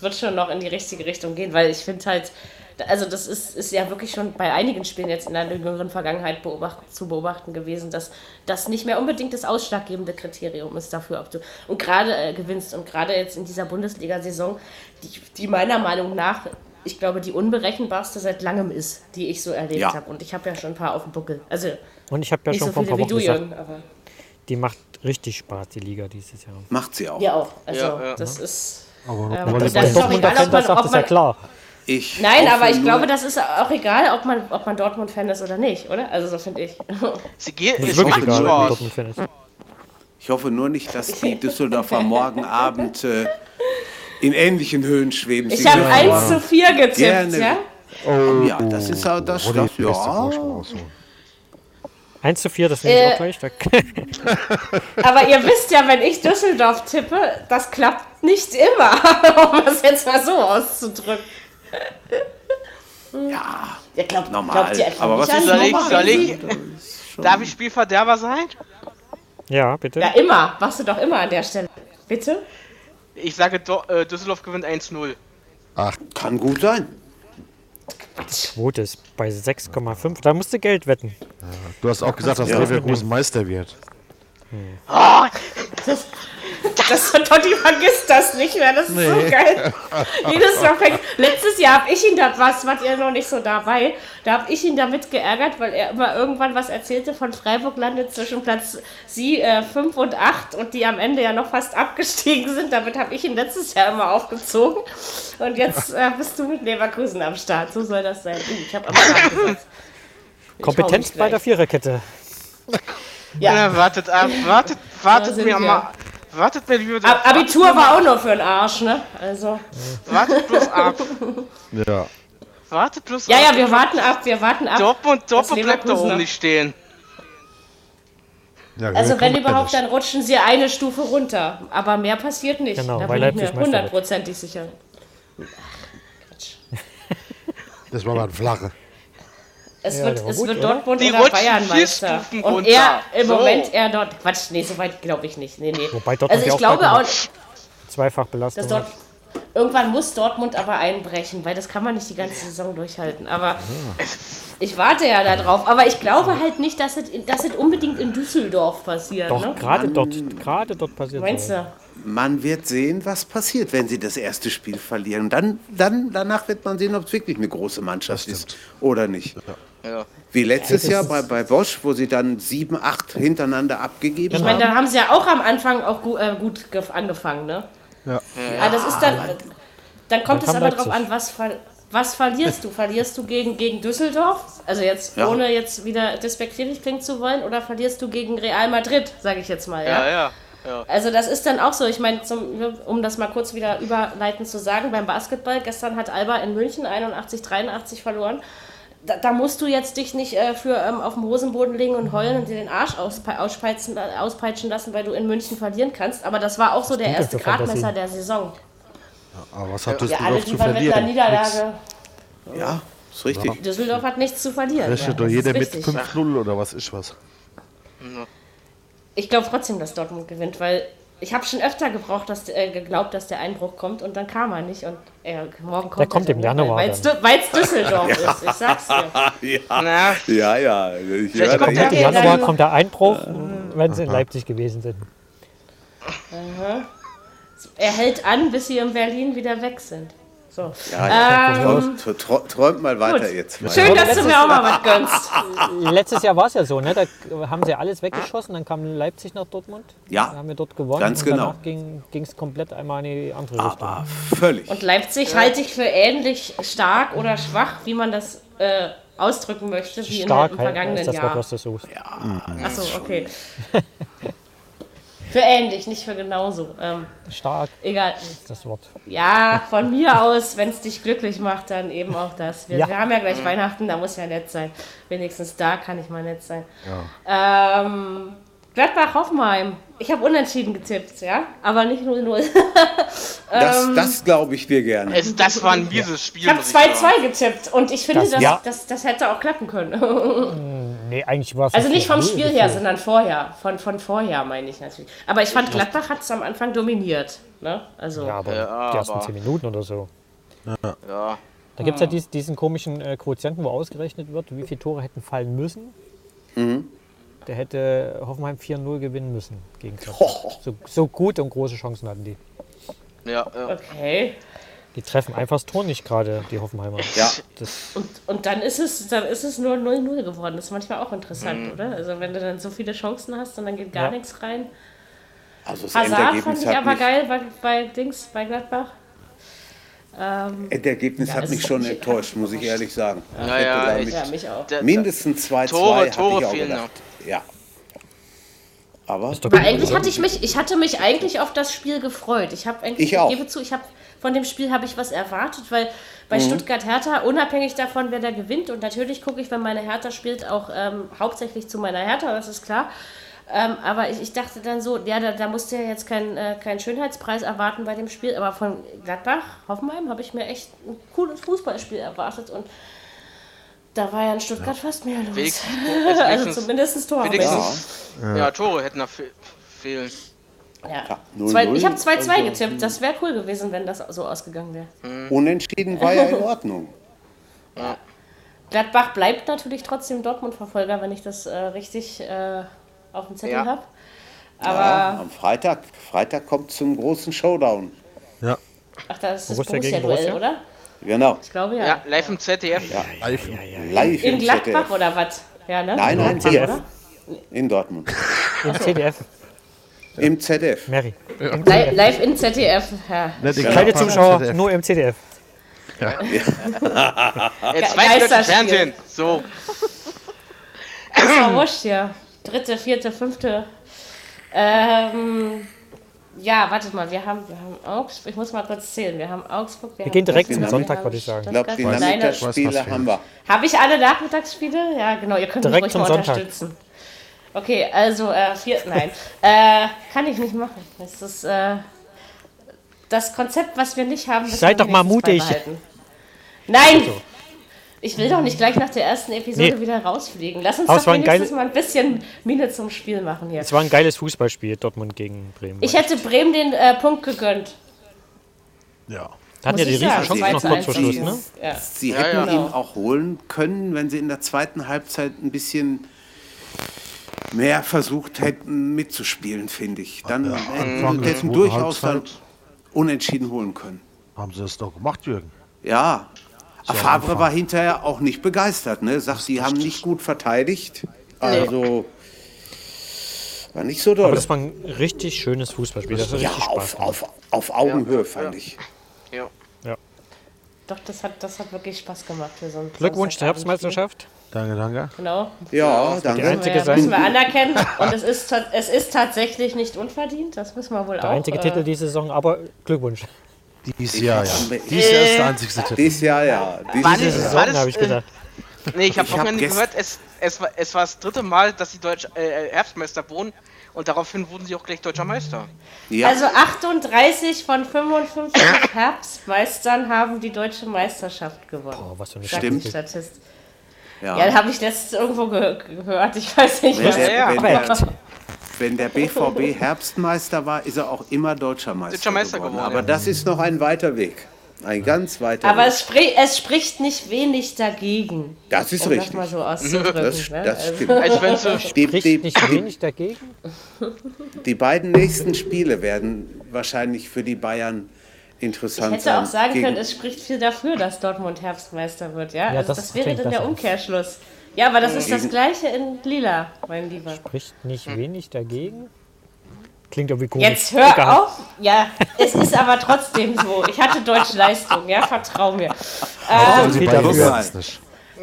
wird schon noch in die richtige Richtung gehen, weil ich finde halt, also das ist, ist ja wirklich schon bei einigen Spielen jetzt in der jüngeren Vergangenheit beobachten, zu beobachten gewesen, dass das nicht mehr unbedingt das ausschlaggebende Kriterium ist dafür, ob du und gerade äh, gewinnst und gerade jetzt in dieser Bundesliga-Saison, die, die meiner Meinung nach, ich glaube, die unberechenbarste seit langem ist, die ich so erlebt Ja. habe. Und ich habe ja schon ein paar auf dem Buckel. Also Und ich habe ja schon so vor ein paar wie Wochen du, gesagt, Jürgen, die macht richtig Spaß, die Liga dieses Jahr. Macht sie auch. mir auch. Also Ja, ja. das ist. Aber Ähm, das ist doch egal, ob man, das sagt, ob ist ja man, klar. Ich Nein, aber ich nur- glaube, das ist auch egal, ob man, ob man Dortmund-Fan ist oder nicht, oder? Also so finde ich. [LAUGHS] Sie geht, Das ist es wirklich egal, ob Spaß. Dortmund Fan ist. Ich hoffe nur nicht, dass die Düsseldorfer morgen Abend äh, in ähnlichen Höhen schweben. Ich habe dürfen 1 zu 4 getippt, Gerne. ja? Ja, das ist auch das. Roddy, das ja. ausholen. 1 zu 4, das nehme ich Äh, auch gleich. Da, [LAUGHS] Aber ihr wisst ja, wenn ich Düsseldorf tippe, das klappt nicht immer, [LAUGHS] um das jetzt mal so auszudrücken. Ja, Ja, glaubt, normal. glaubt Aber was ist Soll ich, soll ich, darf ich Spielverderber sein? ja, bitte. Ja, immer. Machst du doch immer an der Stelle. Bitte? Ich sage, äh, Düsseldorf gewinnt 1-0. Kann gut sein. Quote ist bei 6,5. Da musst du Geld wetten. Du hast auch gesagt, dass Ja. Leverkusen Meister wird. Das Totti vergisst das nicht mehr, das ist so geil. Jedes Mal fängt. Letztes Jahr habe ich ihn da, was, wart ihr noch nicht so dabei, da habe ich ihn damit geärgert, weil er immer irgendwann was erzählte von Freiburg landet zwischen Platz sie, äh, 5 und 8 und die am Ende ja noch fast abgestiegen sind. Damit habe ich ihn letztes Jahr immer aufgezogen. Und jetzt äh, bist du mit Leverkusen am Start. So soll das sein. Ich habe aber Kompetenz bei der. Viererkette. Ja, Ja. wartet ab, wartet, wartet mir wir. mal. Wartet mir lieber. Ab Abitur war auch nur für den Arsch, ne? Also. Wartet bloß [LAUGHS] ab. Ja. Wartet bloß Ja, ab. ja, wir warten ab, wir warten ab. Dortmund, Dortmund bleibt da oben nicht stehen. ja Also wenn ja überhaupt, dann rutschen sie eine Stufe runter. Aber mehr passiert nicht. Genau, da bin ich mir hundertprozentig sicher. Quatsch. Das war mal ein Flache. Es Ja, wird, es gut, wird oder? Dortmund Die oder Bayern Meister. Und runter. er im So. Moment er dort. Quatsch, nee, so weit glaube ich nicht. Nee, nee. Wobei Dortmund also ja ich auch glaube auch, Zweifach dort irgendwann muss Dortmund aber einbrechen, weil das kann man nicht die ganze Saison durchhalten. Aber ich warte ja darauf. Aber ich glaube halt nicht, dass es, dass es unbedingt in Düsseldorf passiert. Doch, ne? gerade dort, gerade dort passiert Meinst du? Man wird sehen, was passiert, wenn sie das erste Spiel verlieren. Dann, dann, danach wird man sehen, ob es wirklich eine große Mannschaft ist oder nicht. Ja. Wie letztes das Jahr bei, bei Bosch, wo sie dann sieben, acht hintereinander abgegeben Ich meine, haben. da haben sie ja auch am Anfang auch gut, äh, gut gef- angefangen, ne? Ja. Aber das ist dann. Dann kommt Dann es aber drauf Leipzig. an, was, ver was verlierst du? Verlierst du gegen, gegen Düsseldorf? Also jetzt, Ja. ohne jetzt wieder despektierlich klingen zu wollen, oder verlierst du gegen Real Madrid, sage ich jetzt mal, Ja, ja? ja. ja. Also das ist dann auch so, ich meine, um das mal kurz wieder überleitend zu sagen, beim Basketball, gestern hat Alba in München 81, 83 verloren. Da, da musst du jetzt dich nicht äh, für ähm, auf dem Hosenboden legen und heulen und dir den Arsch auspe auspeitschen, äh, auspeitschen lassen, weil du in München verlieren kannst. Aber das war auch so der erste? Gradmesser der Saison. Aber was hat Ja, alle, Düsseldorf die zu waren mit einer verlieren? Niederlage. Ja, ist richtig. Düsseldorf hat nichts zu verlieren. Rechnet Ja, doch jeder ist mit richtig. 5-0 oder was ist was? Ich glaube trotzdem, dass Dortmund gewinnt, weil ich habe schon öfter gebraucht, dass, äh, geglaubt, dass der Einbruch kommt und dann kam er nicht. Und äh, morgen kommt Der kommt er im? Januar Weil es Düsseldorf ist, ich sag's dir. [LAUGHS] Na, Ja, ja. Ich Vielleicht kommt Im Januar kommt der Einbruch, wenn sie in Leipzig gewesen sind. Er hält an, bis sie in Berlin wieder weg sind. So. ja, Ähm, träumt, trä- träumt mal weiter gut. jetzt. Schön, dass du mir auch mal was [LAUGHS] gönnst. Letztes Jahr war es ja so, ne? Da haben sie alles weggeschossen, dann kam Leipzig nach Dortmund. Ja. Da haben wir dort gewonnen. Ganz und genau. danach ging es komplett einmal in die andere Richtung. Aber völlig. Und Leipzig halte ich für ähnlich stark oder schwach, wie man das äh, ausdrücken möchte, wie Stark in, im halt, vergangenen ist das Wort, Jahr. was du suchst. Achso, okay. Für ähnlich, nicht für genauso. Ähm, Stark egal. ist das Wort. Ja, von mir aus, wenn es dich glücklich macht, dann eben auch das. Wir, Ja. wir haben ja gleich Weihnachten, da muss ja nett sein. Wenigstens da kann ich mal nett sein. Ähm, Gladbach-Hoffenheim. Ich habe unentschieden getippt, ja, aber nicht 0-0. [LAUGHS] Das, das glaube ich dir gerne. es, das war ein mieses Spiel. Ich habe muss sagen. 2-2 getippt und ich finde, Das- das, ja. das, das, hätte auch klappen können. Nee, eigentlich war es. Also nicht vom 4-0 Spiel her, gefühlt. sondern vorher. Von, von vorher meine ich natürlich. Aber ich fand, Gladbach hat es am Anfang dominiert. Ne? Also, Ja, aber Ja, die ersten aber- 10 Minuten oder so. Ja. Da gibt es ja dies, diesen komischen äh, Quotienten, wo ausgerechnet wird, wie viele Tore hätten fallen müssen. Der hätte Hoffenheim 4-0 gewinnen müssen gegen Gladbach. So, so gut und große Chancen hatten die. Ja, ja. okay. Die treffen einfach das Tor nicht gerade, die Hoffenheimer. Ja. Das, Und, und dann ist es dann ist es nur 0-0 geworden. Das ist manchmal auch interessant, oder? Also wenn du dann so viele Chancen hast und dann geht gar Ja. nichts rein. Also das Hazard fand Endergebnis ich hat aber mich, geil bei, bei Dings, bei Gladbach. Ähm, Endergebnis Ja, hat mich schon mich enttäuscht, muss ich ehrlich sagen. Ich Ja, ja, da ich- mit ja, mich auch. Mindestens 2-2 Tore- Tore ich auch fehlen gedacht. Ja. Aber ist doch Aber eigentlich hatte ich mich, ich hatte mich eigentlich auf das Spiel gefreut. Ich habe eigentlich, Ich auch. gebe zu, ich habe von dem Spiel habe ich was erwartet, weil bei Mhm. Stuttgart Hertha, unabhängig davon, wer da gewinnt, und natürlich gucke ich, wenn meine Hertha spielt, auch ähm, hauptsächlich zu meiner Hertha, das ist klar. Ähm, aber ich, ich dachte dann so, ja, da, da musst du ja jetzt keinen äh, keinen Schönheitspreis erwarten bei dem Spiel. Aber von Gladbach, Hoffenheim, habe ich mir echt ein cooles Fußballspiel erwartet. Und da war ja in Stuttgart fast mehr los. Wenigstens, [LAUGHS] also wenigstens, zumindest Tormäßig. wenigstens ja. Tore hätten da fe fehlen. Ja. Ja, 0-0. Zwei, ich habe 2-2 Also, getippt. Das wäre cool gewesen, wenn das so ausgegangen wäre. Unentschieden war ja in [LAUGHS] Ordnung. Gladbach bleibt natürlich trotzdem Dortmund-Verfolger, wenn ich das äh, richtig äh, auf dem Zettel Ja. habe. Aber, Ja, am Freitag, Freitag kommt zum großen Showdown. Ja, ach, das ist das Borussia gegen Borussia-Duell, Borussia? oder? Genau. Ich glaube ja. Ja, live im ZDF. live. Live In im Gladbach ZDF. oder was? Ja, ne? Nein, nein, hier. oder? In Dortmund. Im CDF. Im ZDF. Mary. Li live in ZDF. Ja. Ne, Keine Zuschauer, ZDF. nur im CDF. Äh, Ge- Zweitdeutsches Geisterspiel. Fernsehen. So. Das war wurscht hier. Dritte, vierte, fünfte. Ähm, ja, wartet mal, wir haben, wir haben Augsburg, ich muss mal kurz zählen. Wir haben Augsburg, wir, Wir haben gehen direkt zum Sonntag, würde ich sagen. Ich glaube, die Nachmittagsspiele haben wir. Habe ich alle Nachmittagsspiele? Ja, genau, ihr könnt mich Direkt ruhig zum mal Sonntag. unterstützen. Okay, also äh, vier, nein, [LAUGHS] äh, kann ich nicht machen. Das ist äh, das Konzept, was wir nicht haben. Seid doch mal mutig. Nein! Ich will doch nicht gleich nach der ersten Episode Nee. wieder rausfliegen. Lass uns doch wenigstens geile- mal ein bisschen Miene zum Spiel machen hier. Es war ein geiles Fußballspiel, Dortmund gegen Bremen. Ich hätte Bremen den äh, Punkt gegönnt. Ja. Hatten ja die. Riesenchance noch zu kurz vor. Schluss, ne? Ja. Sie Ja, hätten ja. ihn auch holen können, wenn sie in der zweiten Halbzeit ein bisschen mehr versucht hätten mitzuspielen, finde ich. Dann Anfang hätten zweiten durchaus dann Halbzeit. unentschieden holen können. Haben sie das doch gemacht, Jürgen? Ja. So Favre war hinterher auch nicht begeistert, ne? Sagt, die haben nicht gut verteidigt. Also war nicht so doll. Aber das war ein richtig schönes Fußballspiel. Das ja, auf, auf, auf Augenhöhe, fand ich. Ja. Doch, das hat, das hat wirklich Spaß gemacht für so ein Glückwunsch zur. Herbstmeisterschaft. Danke, danke. Genau. Ja, Die danke. einzige Ja, müssen wir anerkennen. Und es ist, es ist tatsächlich nicht unverdient. Das müssen wir wohl der auch. einzige äh, Titel diese Saison, aber Glückwunsch. Dieses Jahr, ja. Dieses Jahr ist der einzige Titel. Dieses Jahr, ja. Dieses War Diese Jahr. Saison, habe ich äh, gesagt. Nee, ich habe Wochenende gest- gehört, es, es, war, es war das dritte Mal, dass die Deutsch, äh, Herbstmeister wurden und daraufhin wurden sie auch gleich deutscher Meister. Ja. Also 38 von 55 [LAUGHS] Herbstmeistern haben die deutsche Meisterschaft gewonnen. Oh, was für eine Stimmt. Statist. ja. Ja, habe ich letztens irgendwo ge gehört. Ich weiß nicht was. der, Ja, korrekt. der, wenn der BVB Herbstmeister war, ist er auch immer deutscher Meister, Deutscher Meister geworden. geworden, Aber ja. das ist noch ein weiter Weg. Ein ganz weiter Aber Weg. es, spri es spricht nicht wenig dagegen. Das ist um richtig. das mal so auszudrücken. Das, ne? das Also- stimmt. Als wenn sie Die, Spricht die, nicht die, wenig dagegen. die beiden nächsten Spiele werden wahrscheinlich für die Bayern Ich interessant hätte auch sein. sagen können, es spricht viel dafür, dass Dortmund Herbstmeister wird. Ja, Ja, also das das, wäre dann der. Umkehrschluss. Ja, aber das ist das gleiche in Lila, mein Lieber. Spricht nicht wenig dagegen. Klingt irgendwie komisch. Jetzt hör Egal. auf. Ja, es ist aber trotzdem so. Ich hatte deutsche Leistung, ja, vertrau mir. Es nicht.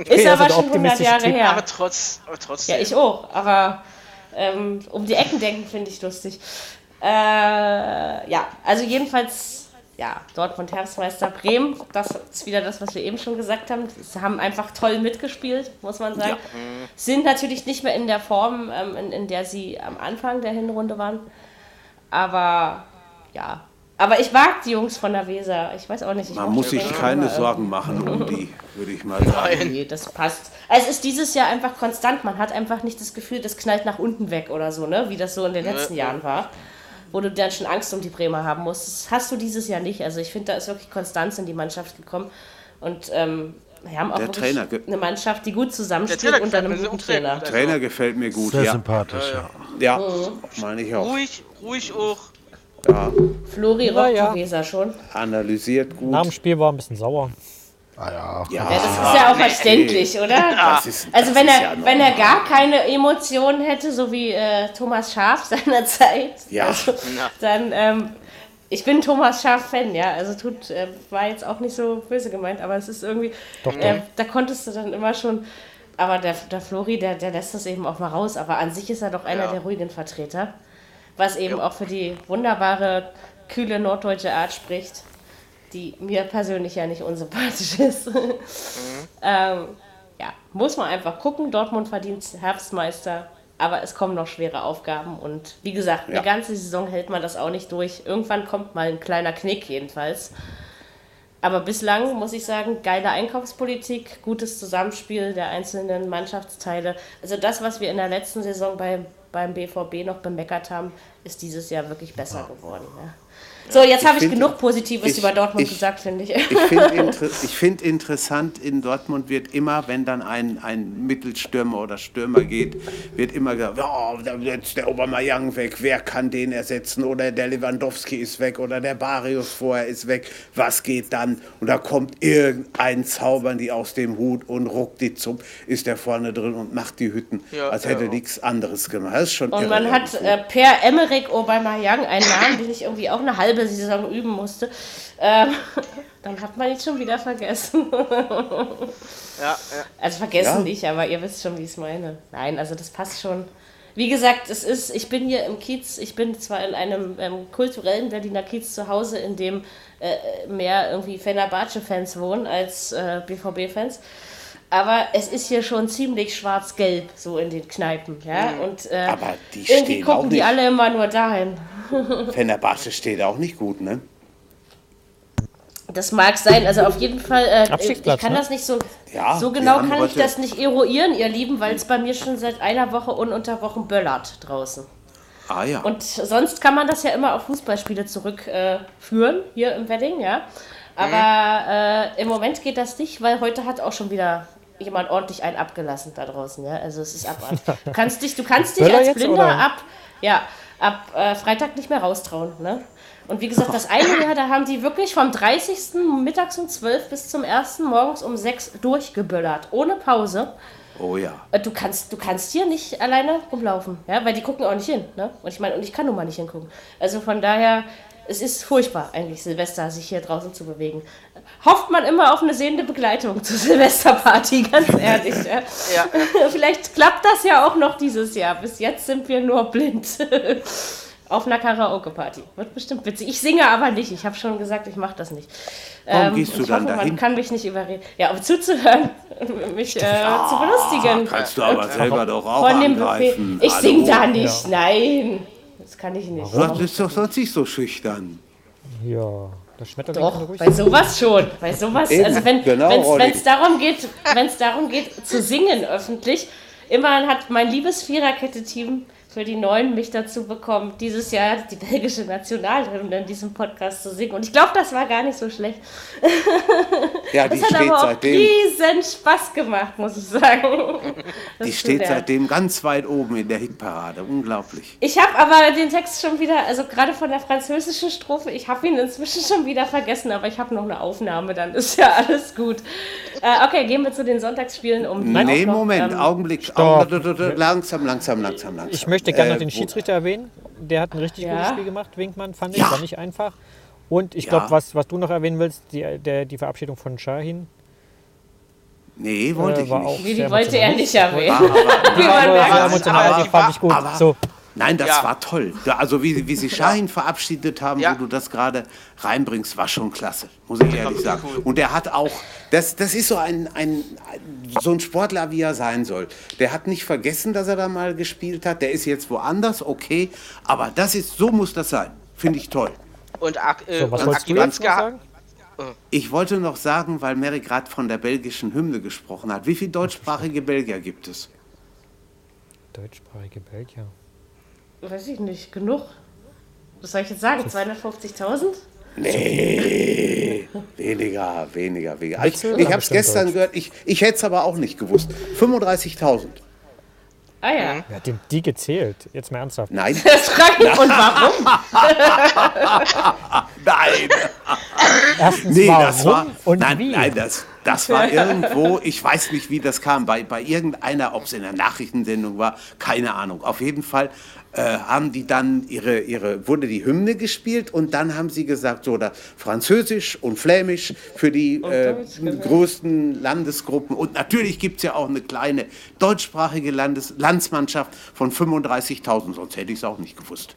Ist aber schon 100 optimistische Jahre Typ. her. aber trotz, aber trotzdem. Ja, ich auch, aber ähm, um die Ecken denken finde ich lustig. Äh, ja, also jedenfalls, ja, Dortmund Herbstmeister Bremen, das ist wieder das, was wir eben schon gesagt haben. Sie haben einfach toll mitgespielt, muss man sagen. Sind natürlich nicht mehr in der Form, ähm, in, in der sie am Anfang der Hinrunde waren. Aber ja. Aber ich mag die Jungs von der Weser. Ich weiß auch nicht. Ich Man muss sich keine immer, ähm, Sorgen machen um die, würde ich mal sagen. Nee, das passt. Es ist dieses Jahr einfach konstant. Man hat einfach nicht das Gefühl, das knallt nach unten weg oder so, ne? Wie das so in den letzten Jahren war. Wo du dann schon Angst um die Bremer haben musst. Das hast du dieses Jahr nicht. Also ich finde, da ist wirklich Konstanz in die Mannschaft gekommen. Und ähm, wir haben auch Der Trainer eine Mannschaft, die gut zusammensteht unter einem guten Trainer. Trainer gefällt mir gut, Sehr ja. sympathisch, ja. Ja, meine ich auch. Ruhig, ruhig auch. Ja, Flori Ja, rockt ja. schon. analysiert gut. Nach dem Spiel war er ein bisschen sauer. Ah ja. Ja, das ist ja auch verständlich, oder? Das ist, Also das wenn ist er, ja wenn er gar keine Emotionen hätte, so wie äh, Thomas Schaf [LAUGHS] seinerzeit, Ja. also, dann, ähm, ich bin Thomas Schaf-Fan, ja, also tut, äh, war jetzt auch nicht so böse gemeint, aber es ist irgendwie, Doch, äh, da konntest du dann immer schon, aber der, der Flori, der, der lässt das eben auch mal raus, aber an sich ist er doch einer Ja. der ruhigen Vertreter, was eben auch für die wunderbare, kühle norddeutsche Art spricht, die mir persönlich ja nicht unsympathisch ist. ähm, ja, muss man einfach gucken. Dortmund verdient Herbstmeister, aber es kommen noch schwere Aufgaben und wie gesagt, Ja. eine ganze Saison hält man das auch nicht durch. Irgendwann kommt mal ein kleiner Knick jedenfalls. Aber bislang muss ich sagen, geile Einkaufspolitik, gutes Zusammenspiel der einzelnen Mannschaftsteile. Also das, was wir in der letzten Saison bei beim BVB noch bemeckert haben, ist dieses Jahr wirklich besser geworden. Ja. So, jetzt habe ich find- genug Positives ich- über Dortmund ich- gesagt, finde ich. Ich finde [LAUGHS] inter find interessant, in Dortmund wird immer, wenn dann ein, ein Mittelstürmer oder Stürmer geht, wird immer gesagt, oh, da ist jetzt der Aubameyang weg, wer kann den ersetzen? Oder der Lewandowski ist weg oder der Barrios vorher ist weg, was geht dann? Und da kommt irgendein Zaubern die aus dem Hut und ruckdizupp ist der vorne drin und macht die Hütten, Ja, als hätte ja. nichts anderes gemacht. Das ist schon Und irre man hat äh, Per Emerick Aubameyang, einen Namen, den ich irgendwie auch eine halbe Saison üben musste. Ähm, [LAUGHS] dann hat man ihn schon wieder vergessen. Ja, ja. Also vergessen Ja. nicht, aber ihr wisst schon, wie ich es meine. Nein, also das passt schon. Wie gesagt, es ist, ich bin hier im Kiez, ich bin zwar in einem ähm, kulturellen Berliner Kiez zu Hause, in dem äh, mehr irgendwie Fenerbahce-Fans wohnen als äh, BVB-Fans. Aber es ist hier schon ziemlich schwarz-gelb, so in den Kneipen. Ja? Und äh, Aber die irgendwie gucken die alle immer nur dahin. [LAUGHS] Fenerbahce steht auch nicht gut, ne? Das mag sein, also auf jeden Fall. Äh, ich kann ne? das nicht so. Ja, so genau kann ich das nicht eruieren, ihr Lieben, weil es bei mir schon seit einer Woche ununterbrochen böllert draußen. Ah ja. Und sonst kann man das ja immer auf Fußballspiele zurückführen, äh, hier im Wedding, ja. Aber äh, im Moment geht das nicht, weil heute hat auch schon wieder jemand ordentlich einen abgelassen da draußen, ja. Also es ist abartig. [LAUGHS] Du kannst dich, du kannst dich als jetzt, Blinder oder? ab, ja, ab äh, Freitag nicht mehr raustrauen, ne? Und wie gesagt, das eine Jahr, da haben die wirklich vom 30. mittags um 12 bis zum 1. morgens um 6 durchgeböllert, ohne Pause. oh ja. Äh, Du kannst, du kannst hier nicht alleine rumlaufen, ja, weil die gucken auch nicht hin. Ne? Und ich meine, und ich kann nun mal nicht hingucken. Also von daher, es ist furchtbar eigentlich, Silvester sich hier draußen zu bewegen. Hofft man immer auf eine sehende Begleitung zur Silvesterparty, ganz ehrlich. [LAUGHS] ja. Ja, [LAUGHS] Vielleicht klappt das ja auch noch dieses Jahr. Bis jetzt sind wir nur blind. [LAUGHS] Auf einer Karaoke-Party. Wird bestimmt witzig. Ich singe aber nicht. Ich habe schon gesagt, ich mache das nicht. Warum gehst und du dann hoffe, dahin? Man kann mich nicht überreden. Ja, um zuzuhören, mich äh, zu belustigen. Kannst du aber selber doch auch Von dem Buffet. angreifen. Ich Hallo? sing da nicht. Nein. Das kann ich nicht. Du bist doch sonst nicht so schüchtern. Ja, das Schmetterling kann Doch, ruhig bei sowas schon. Bei sowas, Eben, also wenn genau, es darum geht, wenn es darum geht zu singen öffentlich, immerhin hat mein liebes Viererkette-Team für die Neuen mich dazu bekommen, dieses Jahr die belgische Nationalhymne in diesem Podcast zu singen. Und ich glaube, das war gar nicht so schlecht. [LAUGHS] Ja, die Das hat steht aber auch seitdem, riesen Spaß gemacht, muss ich sagen. [LAUGHS] Das die steht seitdem ganz weit oben in der Hitparade. Unglaublich. Ich habe aber den Text schon wieder, also gerade von der französischen Strophe, ich habe ihn inzwischen schon wieder vergessen, aber ich habe noch eine Aufnahme, dann ist ja alles gut. Äh, okay, gehen wir zu den Sonntagsspielen um. nee, noch, Moment, ähm, Augenblick. Stopp. Langsam, langsam, langsam, langsam. Ich möchte gerne Äh, noch den wo- Schiedsrichter erwähnen. Der hat ein richtig Ja. gutes Spiel gemacht, Winkmann, fand ich. Ja. War nicht einfach. Und ich Ja. glaube, was, was du noch erwähnen willst, die, der, die Verabschiedung von Shahin. Nee, wollte äh, ich nicht. auch Nee, die wollte er nicht erwähnen. Aber, Aber merkt. sehr emotional, aber die die fand war- ich gut. aber- so, Nein, das Ja. war toll. Also wie, wie sie [LAUGHS] Shahin verabschiedet haben, Ja. wo du das gerade reinbringst, war schon klasse, muss ich ehrlich sagen. cool. Und er hat auch, das, das ist so ein, ein, so ein Sportler, wie er sein soll. Der hat nicht vergessen, dass er da mal gespielt hat. Der ist jetzt woanders, okay. Aber das ist, so muss das sein. Finde ich toll. Und, äh, so was und wolltest du Aki sagen? Ich wollte noch sagen, weil Mary gerade von der belgischen Hymne gesprochen hat. Wie viele deutschsprachige Belgier gibt es? Deutschsprachige Belgier. Weiß ich nicht, genug. Was soll ich jetzt sagen? 250.000? Nee, weniger, weniger, weniger. Ich, ich habe es gestern Deutsch? gehört, ich, ich hätte es aber auch nicht gewusst. 35.000. Ah ja. Wer hat denn die gezählt? Jetzt mal ernsthaft. Nein, [LAUGHS] Das frage ich. Und warum? [LAUGHS] nein. [LAUGHS] Erstens, Nee, warum das war. und nein, wie? nein, das, das war [LAUGHS] irgendwo, ich weiß nicht, wie das kam, bei, bei irgendeiner, ob es in der Nachrichtensendung war, keine Ahnung. Auf jeden Fall äh, haben die dann ihre, ihre, wurde die Hymne gespielt und dann haben sie gesagt, so, da Französisch und Flämisch für die äh, genau. größten Landesgruppen. Und natürlich gibt es ja auch eine kleine deutschsprachige Landes Landsmannschaft von 35.000, sonst hätte ich es auch nicht gewusst.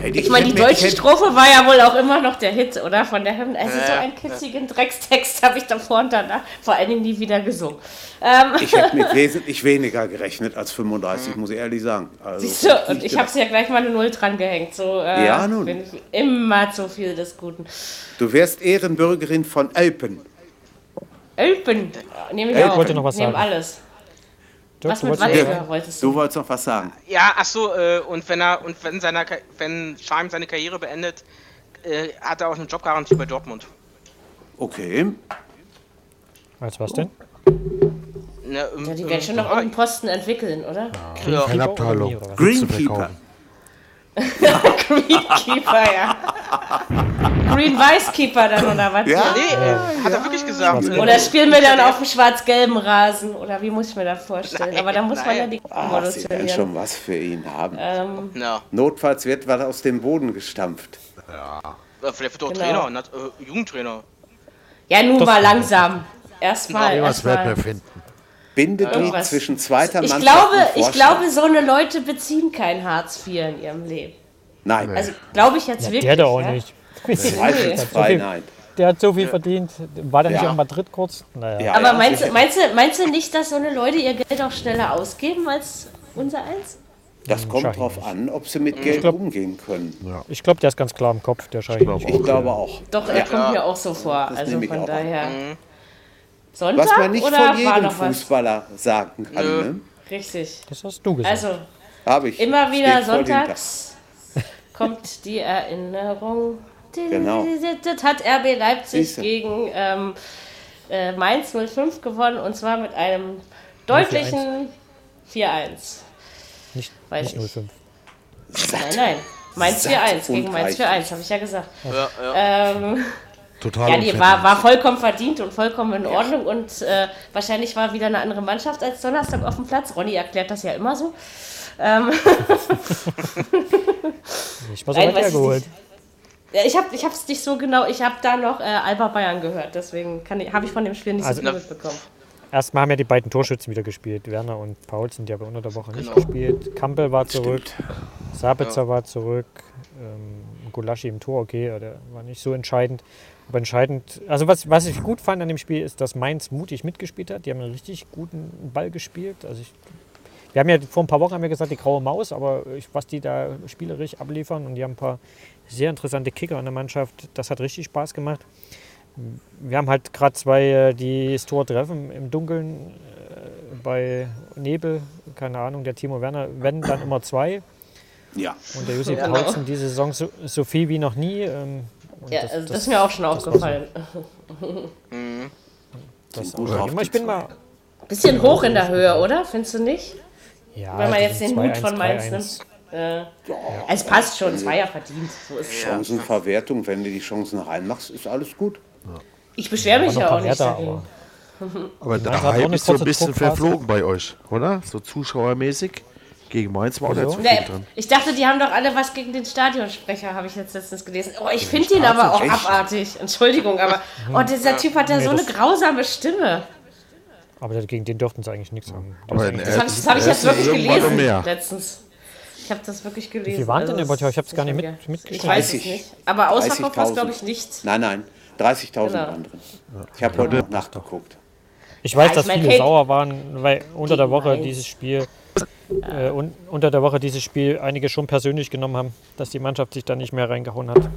Hätte Ich meine, die deutsche hätte- Strophe war ja wohl auch immer noch der Hit, oder? Von der Hymne. Also so Ja, einen kitzigen Dreckstext [LAUGHS] habe ich davor und danach vor allen Dingen nie wieder gesungen. Ähm, Ich hätte mit [LAUGHS] wesentlich weniger gerechnet als 35, muss ich ehrlich sagen. Also, siehst du, und ich habe gedacht. ja gleich mal eine Null dran gehängt. So, äh, Ja, nun. Bin ich immer zu viel des Guten. Du wärst Ehrenbürgerin von Elpen. Ölpen. Nehme ich Ölpen. auch. Wollte noch was Nehmen sagen. alles. Was mit Watzke wolltest du? Du wolltest noch was sagen. Ja, ach so, äh, und wenn er und wenn seiner wenn Scheim seine Karriere beendet, äh, hat er auch eine Jobgarantie bei Dortmund. Okay. Als was denn? Ne, im, Ja, die werden schon noch irgendeinen Posten entwickeln, oder? Ja. Keine Keeper was? Greenkeeper. Ja. Green Weiß Keeper dann, oder was? Ja, Nee, äh, hat er wirklich gesagt. Äh, Oder spielen wir dann auf dem schwarz-gelben Rasen? Oder wie muss ich mir das vorstellen? Aber da muss man ja die Ah, sie werden schon was für ihn haben. Ähm, Ja, Notfalls wird was aus dem Boden gestampft. äh, vielleicht wird er auch Genau. Trainer, äh, Jugendtrainer. ja, nun Das- mal langsam. Erstmal, Was werden wir erstmal. finden? Bindeglied Irgendwas. zwischen zweiter Ich Mannschaft glaube, und ich Vorstand. glaube, so eine Leute beziehen kein Hartz IV in ihrem Leben. Nein, Also glaube ich jetzt Ja, wirklich. der doch auch ja? nicht. [LAUGHS] zweifelsfrei nein. Der hat so viel verdient. War der nicht Ja. auch in Madrid kurz? Naja. Ja, Aber ja, meinst, meinst, du, meinst du nicht, dass so eine Leute ihr Geld auch schneller ausgeben als unser eins? Das kommt Schein drauf nicht. an, ob sie mit Geld glaub- umgehen können. Ich glaube, der ist ganz klar im Kopf, der Schein. glaube Ich glaube auch. Doch, er kommt mir auch so vor. also nehme ich von auch an. Sonntag Was man nicht oder von jedem noch was? Fußballer sagen kann. Nö. Ne? Richtig. Das hast du gesagt. Also Habe ich. immer wieder Steht sonntags kommt die Erinnerung. Genau. Das hat RB Leipzig Siehste. gegen ähm, äh, Mainz 05 gewonnen und zwar mit einem deutlichen 4-1. nicht weiß nicht ich. 05. Nein, nein. Mainz Satt 4-1 gegen Mainz reich. 4-1, habe ich ja gesagt. Ja, ja. Ähm, Total ja, die unverdient. war, war vollkommen verdient und vollkommen in Ordnung und äh, wahrscheinlich war wieder eine andere Mannschaft als Donnerstag auf dem Platz. Ronny erklärt das ja immer so. Ähm, [LAUGHS] Ich war so weit ich hergeholt. nicht. Ja, ich habe es nicht so genau, ich habe da noch äh, Alba Bayern gehört, deswegen habe ich von dem Spiel nicht Also- so viel mitbekommen. Erstmal haben ja die beiden Torschützen wieder gespielt. Werner und Paul sind ja bei unter der Woche nicht Genau. gespielt. Campbell war zurück. Sabitzer war zurück. Ähm, Gulaschi im Tor, okay, der war nicht so entscheidend. Aber entscheidend, also was, was ich gut fand an dem Spiel, ist, dass Mainz mutig mitgespielt hat. Die haben einen richtig guten Ball gespielt. Also ich, wir haben ja vor ein paar Wochen haben wir gesagt, die graue Maus, aber ich, was die da spielerisch abliefern und die haben ein paar sehr interessante Kicker in der Mannschaft, das hat richtig Spaß gemacht. Wir haben halt gerade zwei, äh, die das Tor treffen im Dunkeln äh, bei Nebel, keine Ahnung, der Timo Werner, wenn dann immer zwei. Ja. Und der Josef Paulsen diese Saison so, so viel wie noch nie. Ähm, und Ja, also das, ist mir auch schon aufgefallen. das gut auch immer. Ich bin mal. Bisschen hoch in der Höhe, oder? Findest du nicht? Ja, Wenn man jetzt den Hut 2-1, von Mainz 3-1. nimmt. Äh, es passt schon, es war ja verdient. So ist. Chancenverwertung, wenn du die Chancen reinmachst, ist alles gut. Ich beschwere mich ja auch nicht Werte, dagegen. aber Aber der Hype ist so ein bisschen verflogen bei euch, oder? So zuschauermäßig. Gegen Mainz war auch nicht Wieso? so Nee, viel drin. ich dachte, die haben doch alle was gegen den Stadionsprecher, habe ich jetzt letztens gelesen. Oh, ich finde ihn aber auch Echt? abartig. Entschuldigung, aber oh, dieser Typ hat ja so eine grausame Stimme. aber gegen den durften sie eigentlich nichts. Aber in Das habe ich, das hab ich jetzt wirklich irgendwann noch gelesen mehr. letztens. Ich habe das wirklich gelesen. Wie viel waren denn Also, überhaupt? Ich habe es gar nicht mit, mitgekriegt. Ich weiß es 30. nicht. Aber ausverkauft war es, 30.000. glaube ich, nicht. Nein, nein. 30.000 Genau. waren drin. Ich habe heute noch nachgeguckt. Ich weiß, Ja, ich dass mein, viele Kate- sauer waren, weil unter der Woche Mainz. dieses Spiel äh, un, unter der Woche dieses Spiel einige schon persönlich genommen haben, dass die Mannschaft sich da nicht mehr reingehauen hat.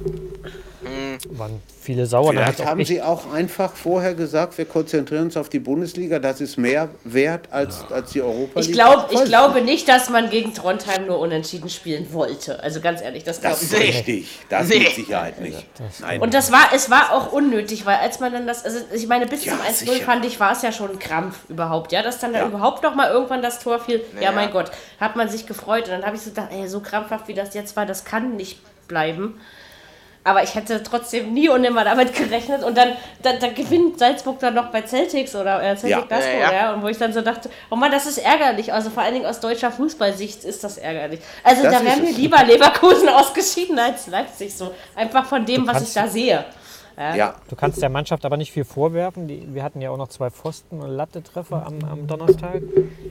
Waren viele sauer. Vielleicht auch haben sie auch einfach vorher gesagt, wir konzentrieren uns auf die Bundesliga, das ist mehr wert als, als die Europa Ich, League. glaub, ich glaube nicht, dass man gegen Trondheim nur unentschieden spielen wollte. Also ganz ehrlich, das glaube Das ich nicht. richtig. Das Nee. mit Sicherheit nicht. Nein. Und das war, es war auch unnötig, weil als man dann das, also ich meine, bis Ja, zum 1-0 sicher. fand ich, war es ja schon ein Krampf überhaupt, ja, dass dann da Ja. überhaupt noch mal irgendwann das Tor fiel. Ja, Ja. mein Gott, hat man sich gefreut und dann habe ich so gedacht, ey, so krampfhaft wie das jetzt war, das kann nicht bleiben. Aber ich hätte trotzdem nie und nimmer damit gerechnet. Und dann, dann, dann gewinnt Salzburg dann noch bei Celtics oder äh, Celtic Ja. Glasgow, Ja, ja, ja. Und wo ich dann so dachte, oh Mann, das ist ärgerlich. Also vor allen Dingen aus deutscher Fußballsicht ist das ärgerlich. Also Das da wäre mir lieber Leverkusen [LAUGHS] ausgeschieden als Leipzig. So einfach von dem, was ich da sehe. ja, Du kannst der Mannschaft aber nicht viel vorwerfen. Die, wir hatten ja auch noch zwei Pfosten- und Latte-Treffer am, am Donnerstag.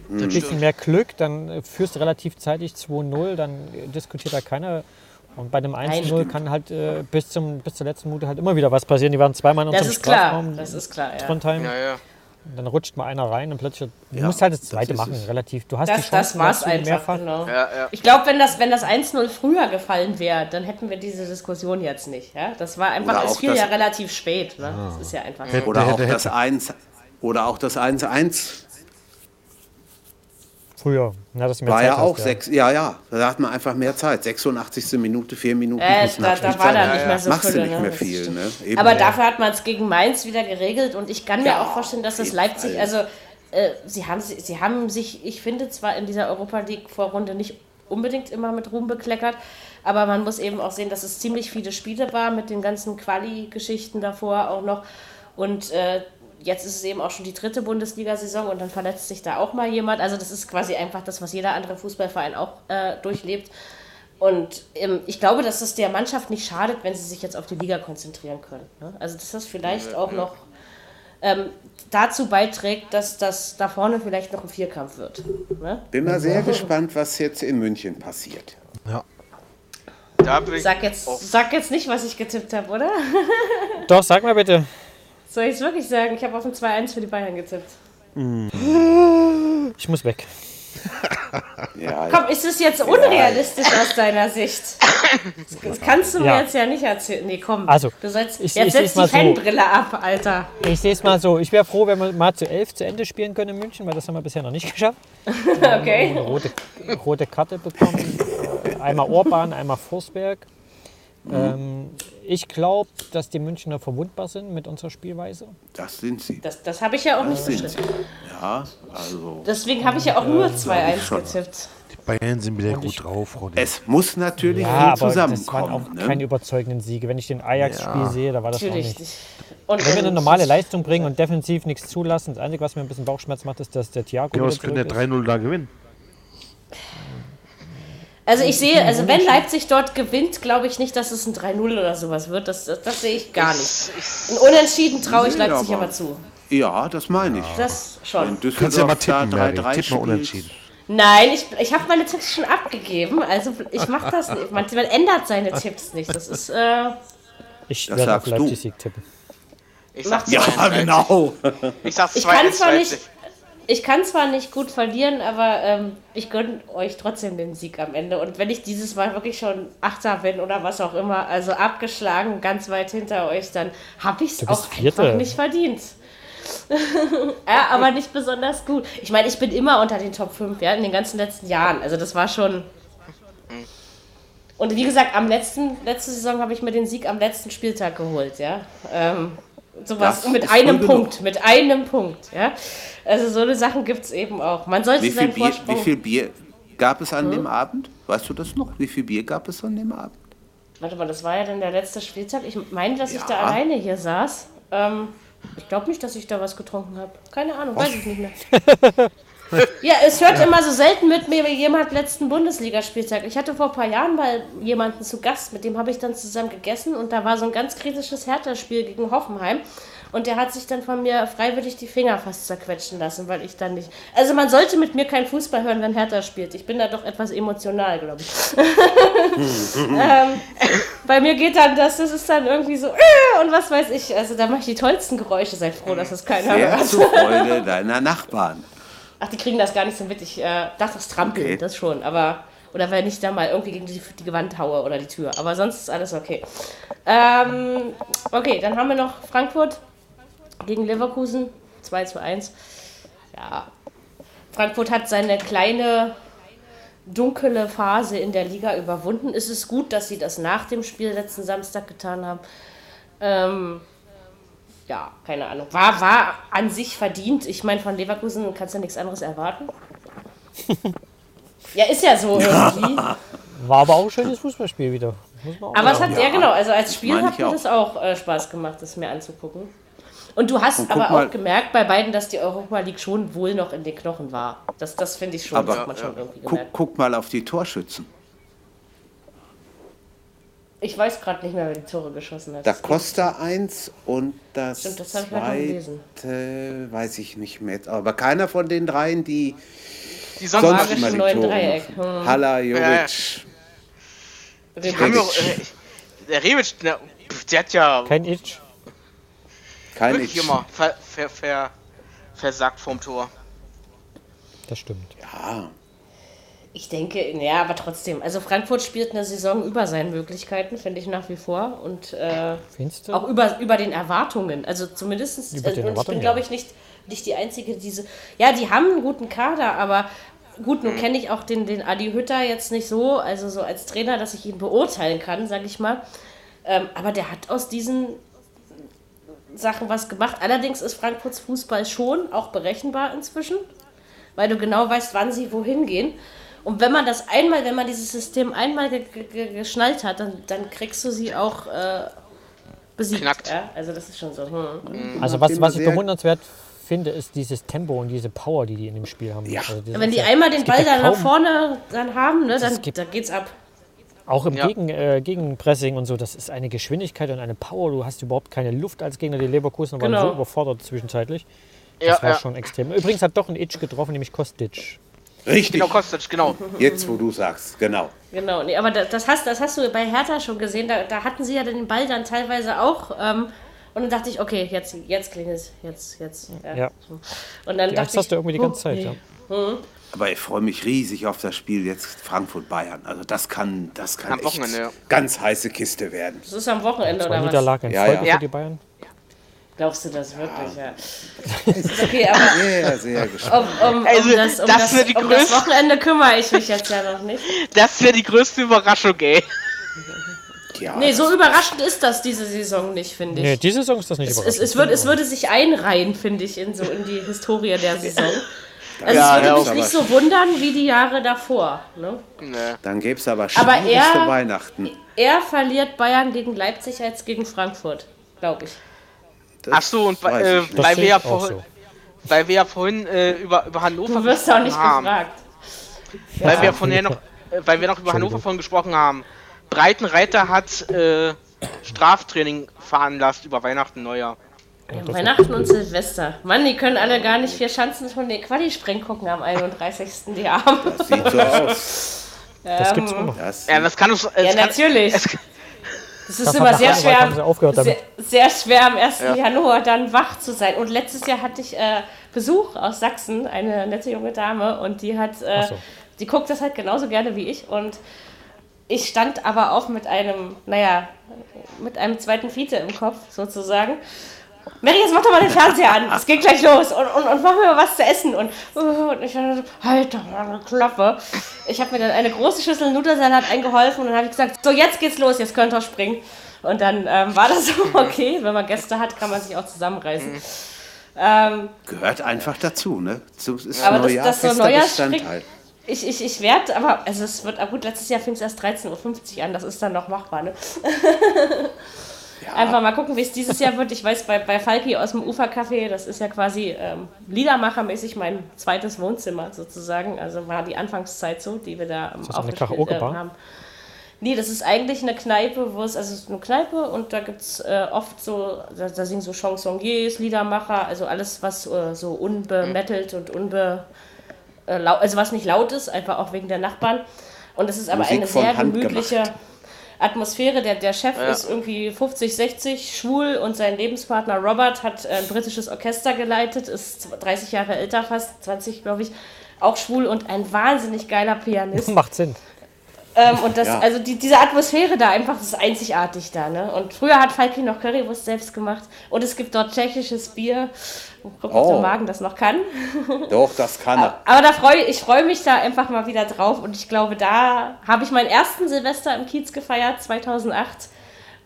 Ein bisschen mehr Glück, dann äh, führst du relativ zeitig 2-0, dann äh, diskutiert da keiner. Und bei dem 1-0 stimmt. kann halt äh, bis, zum, bis zur letzten Minute halt immer wieder was passieren. Die waren zweimal in Das unserem ist klar. Strafraum. Das ist klar, ja. Trondheim. Ja, ja. Dann rutscht mal einer rein und plötzlich. Du Ja, musst halt das das zweite ist machen, es. relativ. Du hast die Das, das Chancen war es dazu einfach, mehrfach. genau. Ja, ja. Ich glaube, wenn das, wenn das 1-0 früher gefallen wäre, dann hätten wir diese Diskussion jetzt nicht. Ja? Das war einfach, Oder es fiel das- ja relativ spät. Ne? Das ist ja einfach so. oder auch das 1 oder auch das 1-1. Früher. Ja, dass du mehr War Zeit ja hast, auch sechs, ja, ja, da hat man einfach mehr Zeit. 86. Minute, vier Minuten. Äh, da, da war dann nicht mehr so Machst du Fülle, nicht ne? mehr viel, ne? Eben. Aber Ja. dafür hat man es gegen Mainz wieder geregelt und ich kann mir Ja, auch vorstellen, dass das Leipzig, Fall. also äh, sie, haben, sie, sie haben sich, ich finde zwar in dieser Europa League-Vorrunde nicht unbedingt immer mit Ruhm bekleckert, aber man muss eben auch sehen, dass es ziemlich viele Spiele war mit den ganzen Quali-Geschichten davor auch noch und äh, jetzt ist es eben auch schon die dritte Bundesliga-Saison und dann verletzt sich da auch mal jemand. Also das ist quasi einfach das, was jeder andere Fußballverein auch äh, durchlebt. Und ähm, ich glaube, dass es der Mannschaft nicht schadet, wenn sie sich jetzt auf die Liga konzentrieren können. Ne? Also dass das vielleicht auch noch ähm, dazu beiträgt, dass das da vorne vielleicht noch ein Vierkampf wird. Ne? Bin mal sehr gespannt, was jetzt in München passiert. Ich Sag jetzt, sag jetzt nicht, was ich getippt habe, oder? [LAUGHS] Doch, sag mal bitte. Soll ich es wirklich sagen? Ich habe auf ein 2-1 für die Bayern getippt. Ich muss weg. [LAUGHS] Ja, Komm, ist es jetzt unrealistisch aus deiner Sicht? Das [LAUGHS] kannst du mir Ja. jetzt ja nicht erzählen. Nee, komm. Also, du sollst, ich- jetzt ich setz seh's die mal so. Fanbrille ab, Alter. Ich sehe es mal so. Ich wäre froh, wenn wir mal zu 11 zu Ende spielen können in München, weil das haben wir bisher noch nicht [LAUGHS] geschafft. Okay. Eine rote, rote Karte bekommen. Einmal Orban, einmal Forsberg. Ähm, ich glaube, dass die Münchner verwundbar sind mit unserer Spielweise. das sind sie. Das, das habe ich ja auch nicht sind bestritten. Ja, also. Deswegen habe ich ja auch nur 2-1 schon. getippt. Die Bayern sind wieder gut drauf, Ronny. Es muss natürlich Ja, viel aber das waren zusammenkommen. auch ne? keine überzeugenden Siege. Wenn ich den Ajax-Spiel sehe, da war das auch Natürlich nicht. nicht. Und, Wenn wir eine und- normale Leistung bringen und defensiv nichts zulassen, das Einzige, was mir ein bisschen Bauchschmerz macht, ist, dass der Thiago Ja, was können der zurück ist. 3-0 da gewinnen? Also ich sehe, also wenn Leipzig dort gewinnt, glaube ich nicht, dass es ein 3-0 oder sowas wird. Das, das, das sehe ich gar nicht. Ein Unentschieden traue ich Leipzig aber- aber zu. Ja, das meine ich. Das schon. Düsseldorf Kannst ja mal da tippen, Mary. 3-3 Tipp mal unentschieden. Nein, ich, ich habe meine Tipps schon abgegeben. Also ich mache das nicht. Man, man ändert seine Tipps nicht. Das ist, äh, Ich Das werde auf du. Leipzig-Sieg tippen. Ich sag Ja, 2-1 genau. Ich sag 2-1 ich kann zwar nicht. Ich kann zwar nicht gut verlieren, aber ähm, ich gönne euch trotzdem den Sieg am Ende. Und wenn ich dieses Mal wirklich schon Achter bin oder was auch immer, also abgeschlagen, ganz weit hinter euch, dann habe ich es auch Vierte. einfach nicht verdient. [LAUGHS] ja, aber nicht besonders gut. Ich meine, ich bin immer unter den Top 5, ja, in den ganzen letzten Jahren. Also das war schon. Und wie gesagt, am letzten, letzte Saison habe ich mir den Sieg am letzten Spieltag geholt, ja. Ähm, sowas Das mit einem genug. Punkt, mit einem Punkt, ja. Also so eine Sachen gibt es eben auch. Man sollte Wie viel, Bier, wie viel Bier gab es an dem Abend? Weißt du das noch? Wie viel Bier gab es an dem Abend? Warte mal, das war ja dann der letzte Spieltag. Ich meine, dass ich Ja. da alleine hier saß. Ähm, ich glaube nicht, dass ich da was getrunken habe. Keine Ahnung, weiß ich nicht mehr. [LAUGHS] ja, es hört immer so selten mit mir wie jemand letzten Bundesligaspieltag. Ich hatte vor ein paar Jahren mal jemanden zu Gast, mit dem habe ich dann zusammen gegessen und da war so ein ganz kritisches Hertha-Spiel gegen Hoffenheim. Und der hat sich dann von mir freiwillig die Finger fast zerquetschen lassen, weil ich dann nicht. Also man sollte mit mir kein Fußball hören, wenn Hertha spielt. Ich bin da doch etwas emotional, glaube ich. [LAUGHS] ähm, bei mir geht dann das, das ist dann irgendwie so, äh, und was weiß ich. Also da mache ich die tollsten Geräusche. Seid froh, dass das keiner Sehr hört. zur Freude deiner Nachbarn. Ach, die kriegen das gar nicht so mit. Ich äh, dachte, das Trampeln, Okay. das schon. Aber, oder wenn ich da mal irgendwie gegen die, die Wand haue oder die Tür. Aber sonst ist alles okay. Ähm, okay, dann haben wir noch Frankfurt gegen Leverkusen. 2 zu 1. Ja. Frankfurt hat seine kleine dunkle Phase in der Liga überwunden. Es ist gut, dass sie das nach dem Spiel letzten Samstag getan haben. Ähm, ja, keine Ahnung. War, war an sich verdient. Ich meine, von Leverkusen kannst du nichts anderes erwarten. [LAUGHS] ja, ist ja so irgendwie. War aber auch ein schönes Fußballspiel wieder. Muss man auch Aber es hat, ja. genau, also als Spiel hat mir auch. das auch äh, Spaß gemacht, das mir anzugucken. Und du hast Und guck aber mal- auch gemerkt bei beiden, dass die Europa League schon wohl noch in den Knochen war. Das, das finde ich schon, Aber- das hat man schon irgendwie Guck, gemerkt. guck mal auf die Torschützen. Ich weiß gerade nicht mehr, wer die Tore geschossen hat. Da Costa 1 und das, Stimmt, das zweite, weiß ich nicht mehr. Aber keiner von den dreien, die Die sonst, sonst immer die neuen Tore Dreieck. Hm. Halla, ja. Jovic. die haben ja, auch, äh, der Rebic, der, der hat ja Kein Itch. Kein Itch. immer ver, ver, ver, versagt vom Tor. Das stimmt. Ja, Ich denke, ja, aber trotzdem. Also Frankfurt spielt eine Saison über seinen Möglichkeiten, finde ich nach wie vor. Und äh, auch über, über den Erwartungen. Also zumindest, Über äh, den und ich bin, glaube ich, nicht, nicht die Einzige, die diese. Ja, die haben einen guten Kader, aber gut, nun kenne ich auch den, den Adi Hütter jetzt nicht so, also so als Trainer, dass ich ihn beurteilen kann, sage ich mal. Ähm, aber der hat aus diesen Sachen was gemacht. Allerdings ist Frankfurts Fußball schon auch berechenbar inzwischen, weil du genau weißt, wann sie wohin gehen. Und wenn man das einmal, wenn man dieses System einmal ge ge geschnallt hat, dann, dann kriegst du sie auch äh, besiegt. Knackt. Ja? Also das ist schon so. Hm. Also was, was ich bewundernswert finde, ist dieses Tempo und diese Power, die die in dem Spiel haben. Ja. Also Wenn die ja- einmal den Ball dann nach vorne dann haben, ne, dann, gibt- dann geht's ab. Auch im Ja. Gegen, äh, Gegenpressing und so, das ist eine Geschwindigkeit und eine Power. Du hast überhaupt keine Luft als Gegner. Die Leverkusen waren Genau. so überfordert zwischenzeitlich. Das Ja, war ja. schon extrem. Übrigens hat doch ein Itch getroffen, nämlich Kostic. Richtig. Genau, Kostic, genau. Jetzt, wo du sagst, genau. Genau, nee, aber das, das, hast, das hast du bei Hertha schon gesehen. Da, da hatten sie ja den Ball dann teilweise auch. Ähm, und dann dachte ich, okay, jetzt, jetzt klingelt es. Jetzt, jetzt. Ja. Ja. Und dann Die dachte Angst hast ich, du irgendwie die oh, ganze Zeit. nee. Ja. Aber ich freue mich riesig auf das Spiel jetzt Frankfurt-Bayern. Also das kann, das kann Am echt ja. ganz heiße Kiste werden. Das ist am Wochenende Zwei oder was? Niederlagen in Ja, Folge ja. für die Bayern. Glaubst du das wirklich? Ja. Okay, aber [LAUGHS] Sehr, sehr gespannt. um, um, Also, um, das, um, das das, die um das Wochenende kümmere ich mich jetzt ja noch nicht. Das wäre die größte Überraschung, ey. Ja, Nee, so überraschend ist das diese Saison nicht, finde ich. Nee, diese Saison ist das nicht es, es, überraschend. es, würde, es würde sich einreihen, finde ich, in, so, in die Historie der Saison. Also Ja, es würde mich aber- nicht so wundern wie die Jahre davor. Ne? Nee. Dann gäbe es aber Aber schwierigste er- Weihnachten. Er verliert Bayern gegen Leipzig als gegen Frankfurt, glaube ich. Das Ach so, und äh, weil, wir ja vorhin, so. weil wir ja vorhin äh, über, über Hannover Du wirst auch nicht gesprochen haben, gefragt. weil wir vorhin ja noch, äh, weil wir noch über Hannover vorhin gesprochen haben. Breitenreiter hat äh, Straftraining veranlasst über Weihnachten, Neujahr. Ja, Weihnachten und Silvester. Mann, die können alle gar nicht vier Schanzen von den Quali-Sprengen gucken am 31. Die Armen. Das sieht so aus. [LAUGHS] Das gibt's auch noch. Das Ja, das kann uns. äh, Ja, es kann, natürlich. Es, Das ist Das immer sehr schwer, sehr, sehr schwer am 1. Ja. Januar dann wach zu sein. Und letztes Jahr hatte ich äh, Besuch aus Sachsen, eine nette junge Dame, und die hat, äh, so. die guckt das halt genauso gerne wie ich. Und ich stand aber auch mit einem, naja, mit einem zweiten Vize im Kopf sozusagen. Mary, jetzt mach doch mal den Fernseher an. Es geht gleich los. Und, und, und mach mir mal was zu essen. Und, und ich war so, halt doch mal eine Klappe. Ich habe mir dann eine große Schüssel Nudelsalat eingeholfen und dann habe ich gesagt, so jetzt geht's los, jetzt könnt ihr springen. Und dann ähm, war das so okay. Wenn man Gäste hat, kann man sich auch zusammenreißen. Ähm, gehört einfach dazu, ne? So ist Aber das- Neujahr das so fester Neujahrsspring- Bestandteil. ich, ich, ich werde, aber also es wird, ah gut, letztes Jahr fing es erst 13.50 Uhr an, das ist dann noch machbar, ne? [LAUGHS] Einfach mal gucken, wie es dieses Jahr wird. Ich weiß, bei, bei Falki aus dem Ufercafé, das ist ja quasi ähm, Liedermachermäßig mein zweites Wohnzimmer sozusagen. Also war die Anfangszeit so, die wir da ähm, das eine aufgespielt, Karaoke-Bar? haben. Nee, das ist eigentlich eine Kneipe, wo es, also es ist eine Kneipe und da gibt es äh, oft so, da, da singen so Chansonniers, Liedermacher, also alles, was äh, so unbemettelt und unbe, äh, also was nicht laut ist, einfach auch wegen der Nachbarn. Und es ist aber Musik eine sehr gemütliche gemacht. Atmosphäre. Der, der Chef Ja. ist irgendwie 50, 60, schwul und sein Lebenspartner Robert hat äh, ein britisches Orchester geleitet, ist 30 Jahre älter fast, 20 glaube ich, auch schwul und ein wahnsinnig geiler Pianist. [LAUGHS] Macht Sinn. Ähm, und das, Ja. also die, diese Atmosphäre da einfach, ist einzigartig da, ne? Und früher hat Falki noch Currywurst selbst gemacht und es gibt dort tschechisches Bier. Guck, ob Oh. der Magen das noch kann. [LAUGHS] Doch, das kann er. Aber da freu, ich freue mich da einfach mal wieder drauf und ich glaube, da habe ich meinen ersten Silvester im Kiez gefeiert, 2008.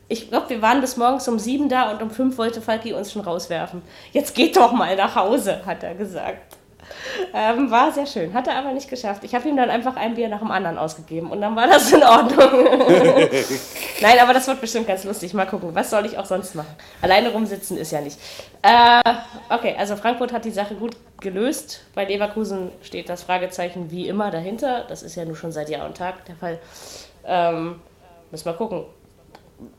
Ich glaube, wir waren bis morgens um sieben da und um fünf wollte Falki uns schon rauswerfen. Jetzt geht doch mal nach Hause, hat er gesagt. Ähm, war sehr schön, hat er aber nicht geschafft. Ich habe ihm dann einfach ein Bier nach dem anderen ausgegeben und dann war das in Ordnung. [LAUGHS] Nein, aber das wird bestimmt ganz lustig. Mal gucken, was soll ich auch sonst machen? Alleine rumsitzen ist ja nicht. Äh, okay, also Frankfurt hat die Sache gut gelöst. Bei Leverkusen steht das Fragezeichen wie immer dahinter. Das ist ja nun schon seit Jahr und Tag der Fall. Ähm, müssen wir gucken.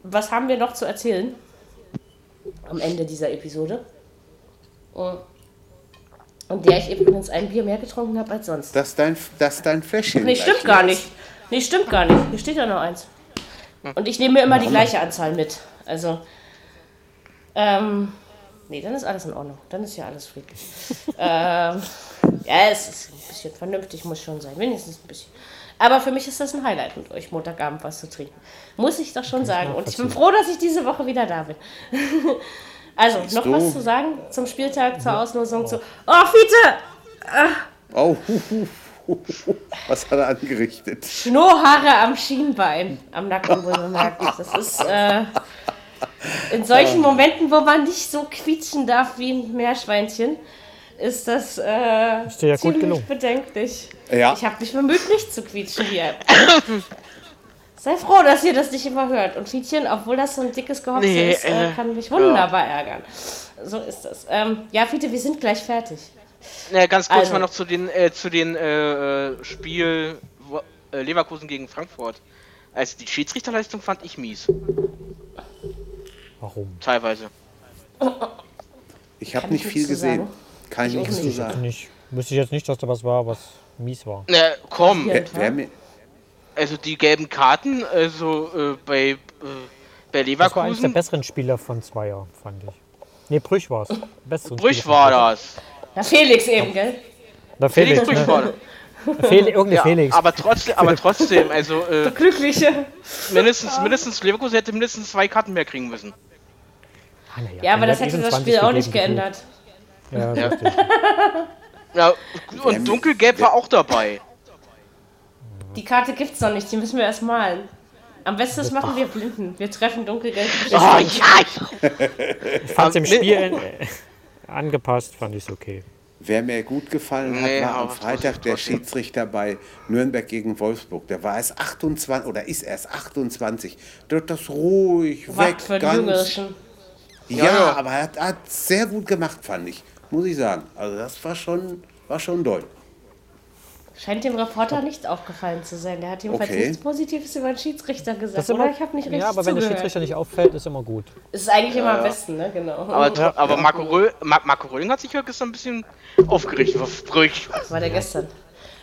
Was haben wir noch zu erzählen am Ende dieser Episode? Und und der ich übrigens ein Bier mehr getrunken habe als sonst. Das ist dein, das dein Fläschchen. Nee, stimmt gar nicht. Nee, stimmt gar nicht. Hier steht ja noch eins. Und ich nehme mir immer die gleiche Anzahl mit. Also, ähm, nee, dann ist alles in Ordnung. Dann ist ja alles friedlich. [LAUGHS] ähm, ja, es ist ein bisschen vernünftig, muss schon sein. Wenigstens ein bisschen. Aber für mich ist das ein Highlight, mit euch Montagabend was zu trinken. Muss ich doch schon sagen. Und ich bin froh, dass ich diese Woche wieder da bin. [LAUGHS] also, noch du? was zu sagen zum Spieltag, zur Auslosung, zu. Oh, Fiete! Oh, hu, hu. Was hat er angerichtet? Schnurrhaare am Schienbein, am Nacken wohl bemerkt. Das ist äh, in solchen Momenten, wo man nicht so quietschen darf wie ein Meerschweinchen, ist das äh, Ist ja gut ziemlich bedenklich. Ja. Ich habe mich bemüht, nicht zu quietschen hier. [LAUGHS] Sei froh, dass ihr das nicht immer hört. Und Fietchen, obwohl das so ein dickes Gehopse Nee, ist, äh, äh, kann mich wunderbar ärgern. So ist das. Ähm, ja, Fiete, wir sind gleich fertig. Ja, ganz kurz Also. mal noch zu den, äh, zu den äh, äh, Spiel wo, äh, Leverkusen gegen Frankfurt. Also die Schiedsrichterleistung fand ich mies, Warum? teilweise. Ich habe nicht ich viel gesehen. sagen. Kann ich Ich nichts zu nicht. sagen. Nicht, wüsste ich jetzt nicht, dass da was war, was mies war. Na komm, Ja. Wer, wer mir, also die gelben Karten, also äh, bei, äh, bei Das war eigentlich der Leverkusen, besseren Spieler von Zweier, fand ich. Ne, Brüch war es. Brüch war das. Ja, Felix eben, gell? Da Felix Felix, Brüch ne? war das. Fel irgendein Ja, Felix. aber trotzdem, aber trotzdem, also äh, Glückliche. mindestens, mindestens Leverkusen hätte mindestens zwei Karten mehr kriegen müssen. Ah, na ja, Ja, aber der das hat hätte das Spiel 20 auch nicht geändert. Ja, [LAUGHS] Ja. Ja, und dunkelgelb war auch dabei. Die Karte gibt's noch nicht, die müssen wir erst malen. Am besten das machen wir Blinden. Wir treffen dunkelgelb. Oh ja, ich Ich fand es im. Spiel äh, angepasst, fand ich es okay. wer mir gut gefallen hat, Nee, war am Freitag der. Schiedsrichter bei Nürnberg gegen Wolfsburg. Der war erst 28 oder ist erst 28. Der hat das ruhig weg, Wacht für die ganz. Jüngerischen. Ja, ja. aber er hat, hat sehr gut gemacht, fand ich. Muss ich sagen. Also das war schon, war schon doll. Scheint dem Reporter nicht aufgefallen zu sein. Der hat jedenfalls Okay. nichts Positives über den Schiedsrichter gesagt. Das ist Oder immer, ich habe nicht richtig ja, aber wenn der zugehört. Schiedsrichter nicht auffällt, ist immer gut. Ist eigentlich immer am besten, ne? Genau. Aber, aber Marco, Röhl, Ma Marco Röhling hat sich ja gestern ein bisschen aufgeregt über Brüch. Das war der gestern.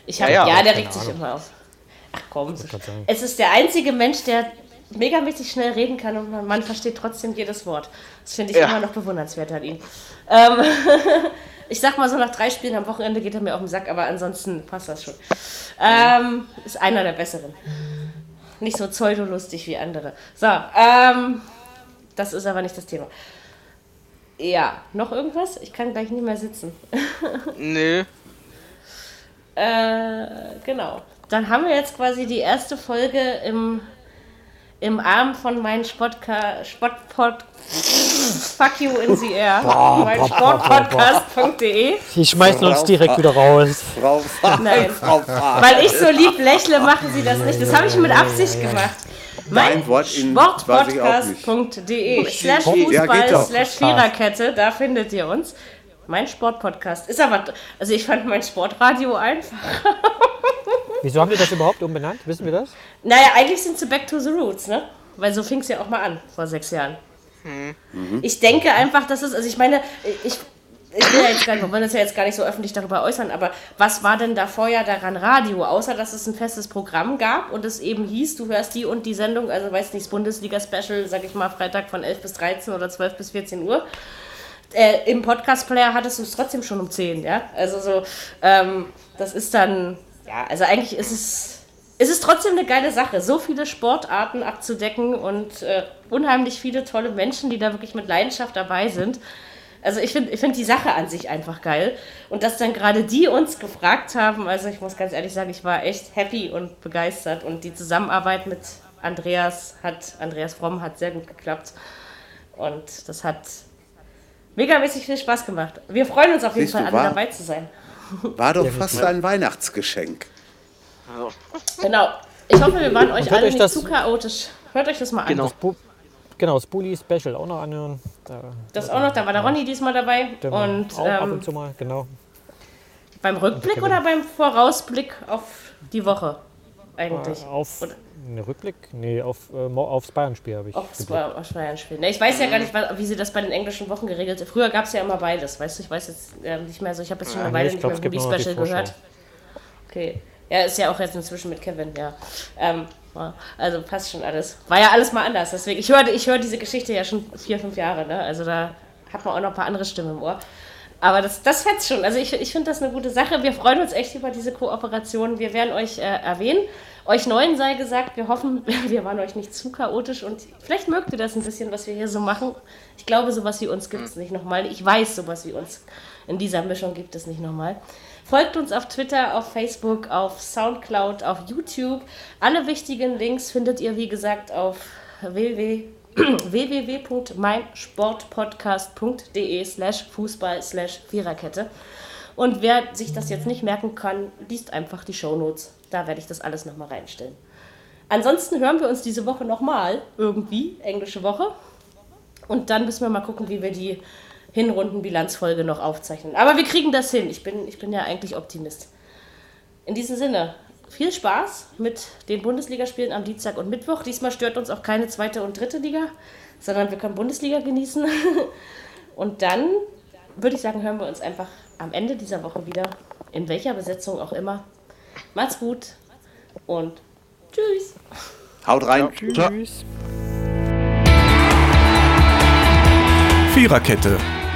Ich hab, Ja, ja, ja. der regt sich immer auf. Ach komm. Es ist der einzige Mensch, der megamäßig schnell reden kann und man, man versteht trotzdem jedes Wort. Das finde ich Ja. immer noch bewundernswert an ihm. Ähm, [LAUGHS] ich sag mal so, nach drei Spielen am Wochenende geht er mir auf den Sack, aber ansonsten passt das schon. Ähm, ist einer der besseren. Nicht so pseudolustig wie andere. So, ähm, das ist aber nicht das Thema. Ja, noch irgendwas? Ich kann gleich nicht mehr sitzen. [LAUGHS] Nö. Äh, genau. Dann haben wir jetzt quasi die erste Folge im, im Arm von meinem Sportpod Fuck you in the air. mein Sportpodcast.de. Die schmeißen uns direkt wieder raus. Frau Nein. Weil ich so lieb lächle, machen sie das nicht. Das habe ich mit Absicht gemacht. Mein. Sportpodcast.de slash Fußball slash Viererkette, da findet ihr uns. Mein Sportpodcast. Ist aber, also ich fand mein Sportradio einfach. [LAUGHS] Wieso haben die das überhaupt umbenannt? Wissen wir das? Naja, eigentlich sind sie back to the roots, ne? Weil so fing es ja auch mal an, vor sechs Jahren. Ich denke einfach, dass es, also ich meine, ich, ich will ja jetzt gar nicht, wir wollen uns ja jetzt gar nicht so öffentlich darüber äußern, aber was war denn da vorher daran Radio, außer dass es ein festes Programm gab und es eben hieß, du hörst die und die Sendung, also weiß nicht, das Bundesliga-Special, sag ich mal, Freitag von 11 bis 13 oder 12 bis 14 Uhr. Äh, Im Podcast-Player hattest du es trotzdem schon um 10, ja? Also so, ähm, das ist dann, ja, also eigentlich ist es es ist trotzdem eine geile Sache, so viele Sportarten abzudecken und äh, unheimlich viele tolle Menschen, die da wirklich mit Leidenschaft dabei sind. Also ich finde ich find die Sache an sich einfach geil. Und dass dann gerade die uns gefragt haben, also ich muss ganz ehrlich sagen, ich war echt happy und begeistert. Und die Zusammenarbeit mit Andreas hat, Andreas Fromm hat sehr gut geklappt. Und das hat megamäßig viel Spaß gemacht. Wir freuen uns auf jeden Siehst Fall du, alle dabei zu sein. War doch fast ein Weihnachtsgeschenk. Genau. Ich hoffe, wir waren euch alle euch nicht das- zu chaotisch. Hört euch das mal an. Genau. Genau, das Bully Special auch noch anhören. Da, Das auch noch, da war der Ronny diesmal dabei. der Und auch ab ähm, und zu mal, genau. beim Rückblick oder beim Vorausblick auf die Woche eigentlich? Auf Oder- Rückblick? Nee, auf, äh, aufs Bayern-Spiel habe ich. Aufs Bayern-Spiel. Ne, ich weiß ja gar nicht, wie sie das bei den englischen Wochen geregelt haben. Früher gab es ja immer beides, weißt du? Ich weiß jetzt ähm, nicht mehr so. Ich habe jetzt schon eine nee, Weile ich nicht glaub, mehr Bully Special gehört. Okay. Ja, ist ja auch jetzt inzwischen mit Kevin, ja. Ähm, ja, also passt schon alles. War ja alles mal anders. Deswegen, ich höre ich hör diese Geschichte ja schon vier, fünf Jahre, ne? Also da hat man auch noch ein paar andere Stimmen im Ohr. Aber das, das fetzt schon. Also ich, ich finde das eine gute Sache. Wir freuen uns echt über diese Kooperation. Wir werden euch äh, erwähnen. Euch Neuen sei gesagt, wir hoffen, [LAUGHS] wir waren euch nicht zu chaotisch und vielleicht mögt ihr das ein bisschen, was wir hier so machen. Ich glaube, sowas wie uns gibt es nicht nochmal. Ich weiß, sowas wie uns in dieser Mischung gibt es nicht nochmal. Folgt uns auf Twitter, auf Facebook, auf Soundcloud, auf YouTube. Alle wichtigen Links findet ihr, wie gesagt, auf www www.meinsportpodcast.de [CLEARS THROAT] slash Fußball slash Viererkette. Und wer sich das jetzt nicht merken kann, liest einfach die Shownotes. Da werde ich das alles nochmal reinstellen. Ansonsten hören wir uns diese Woche nochmal irgendwie, englische Woche. Und dann müssen wir mal gucken, wie wir die Hinrundenbilanzfolge noch aufzeichnen. Aber wir kriegen das hin. Ich bin, ich bin ja eigentlich Optimist. In diesem Sinne, viel Spaß mit den Bundesligaspielen am Dienstag und Mittwoch. Diesmal stört uns auch keine zweite und dritte Liga, sondern wir können Bundesliga genießen. [LAUGHS] Und dann würde ich sagen, hören wir uns einfach am Ende dieser Woche wieder, in welcher Besetzung auch immer. Macht's gut und tschüss. Haut rein. Ciao. Tschüss. Viererkette,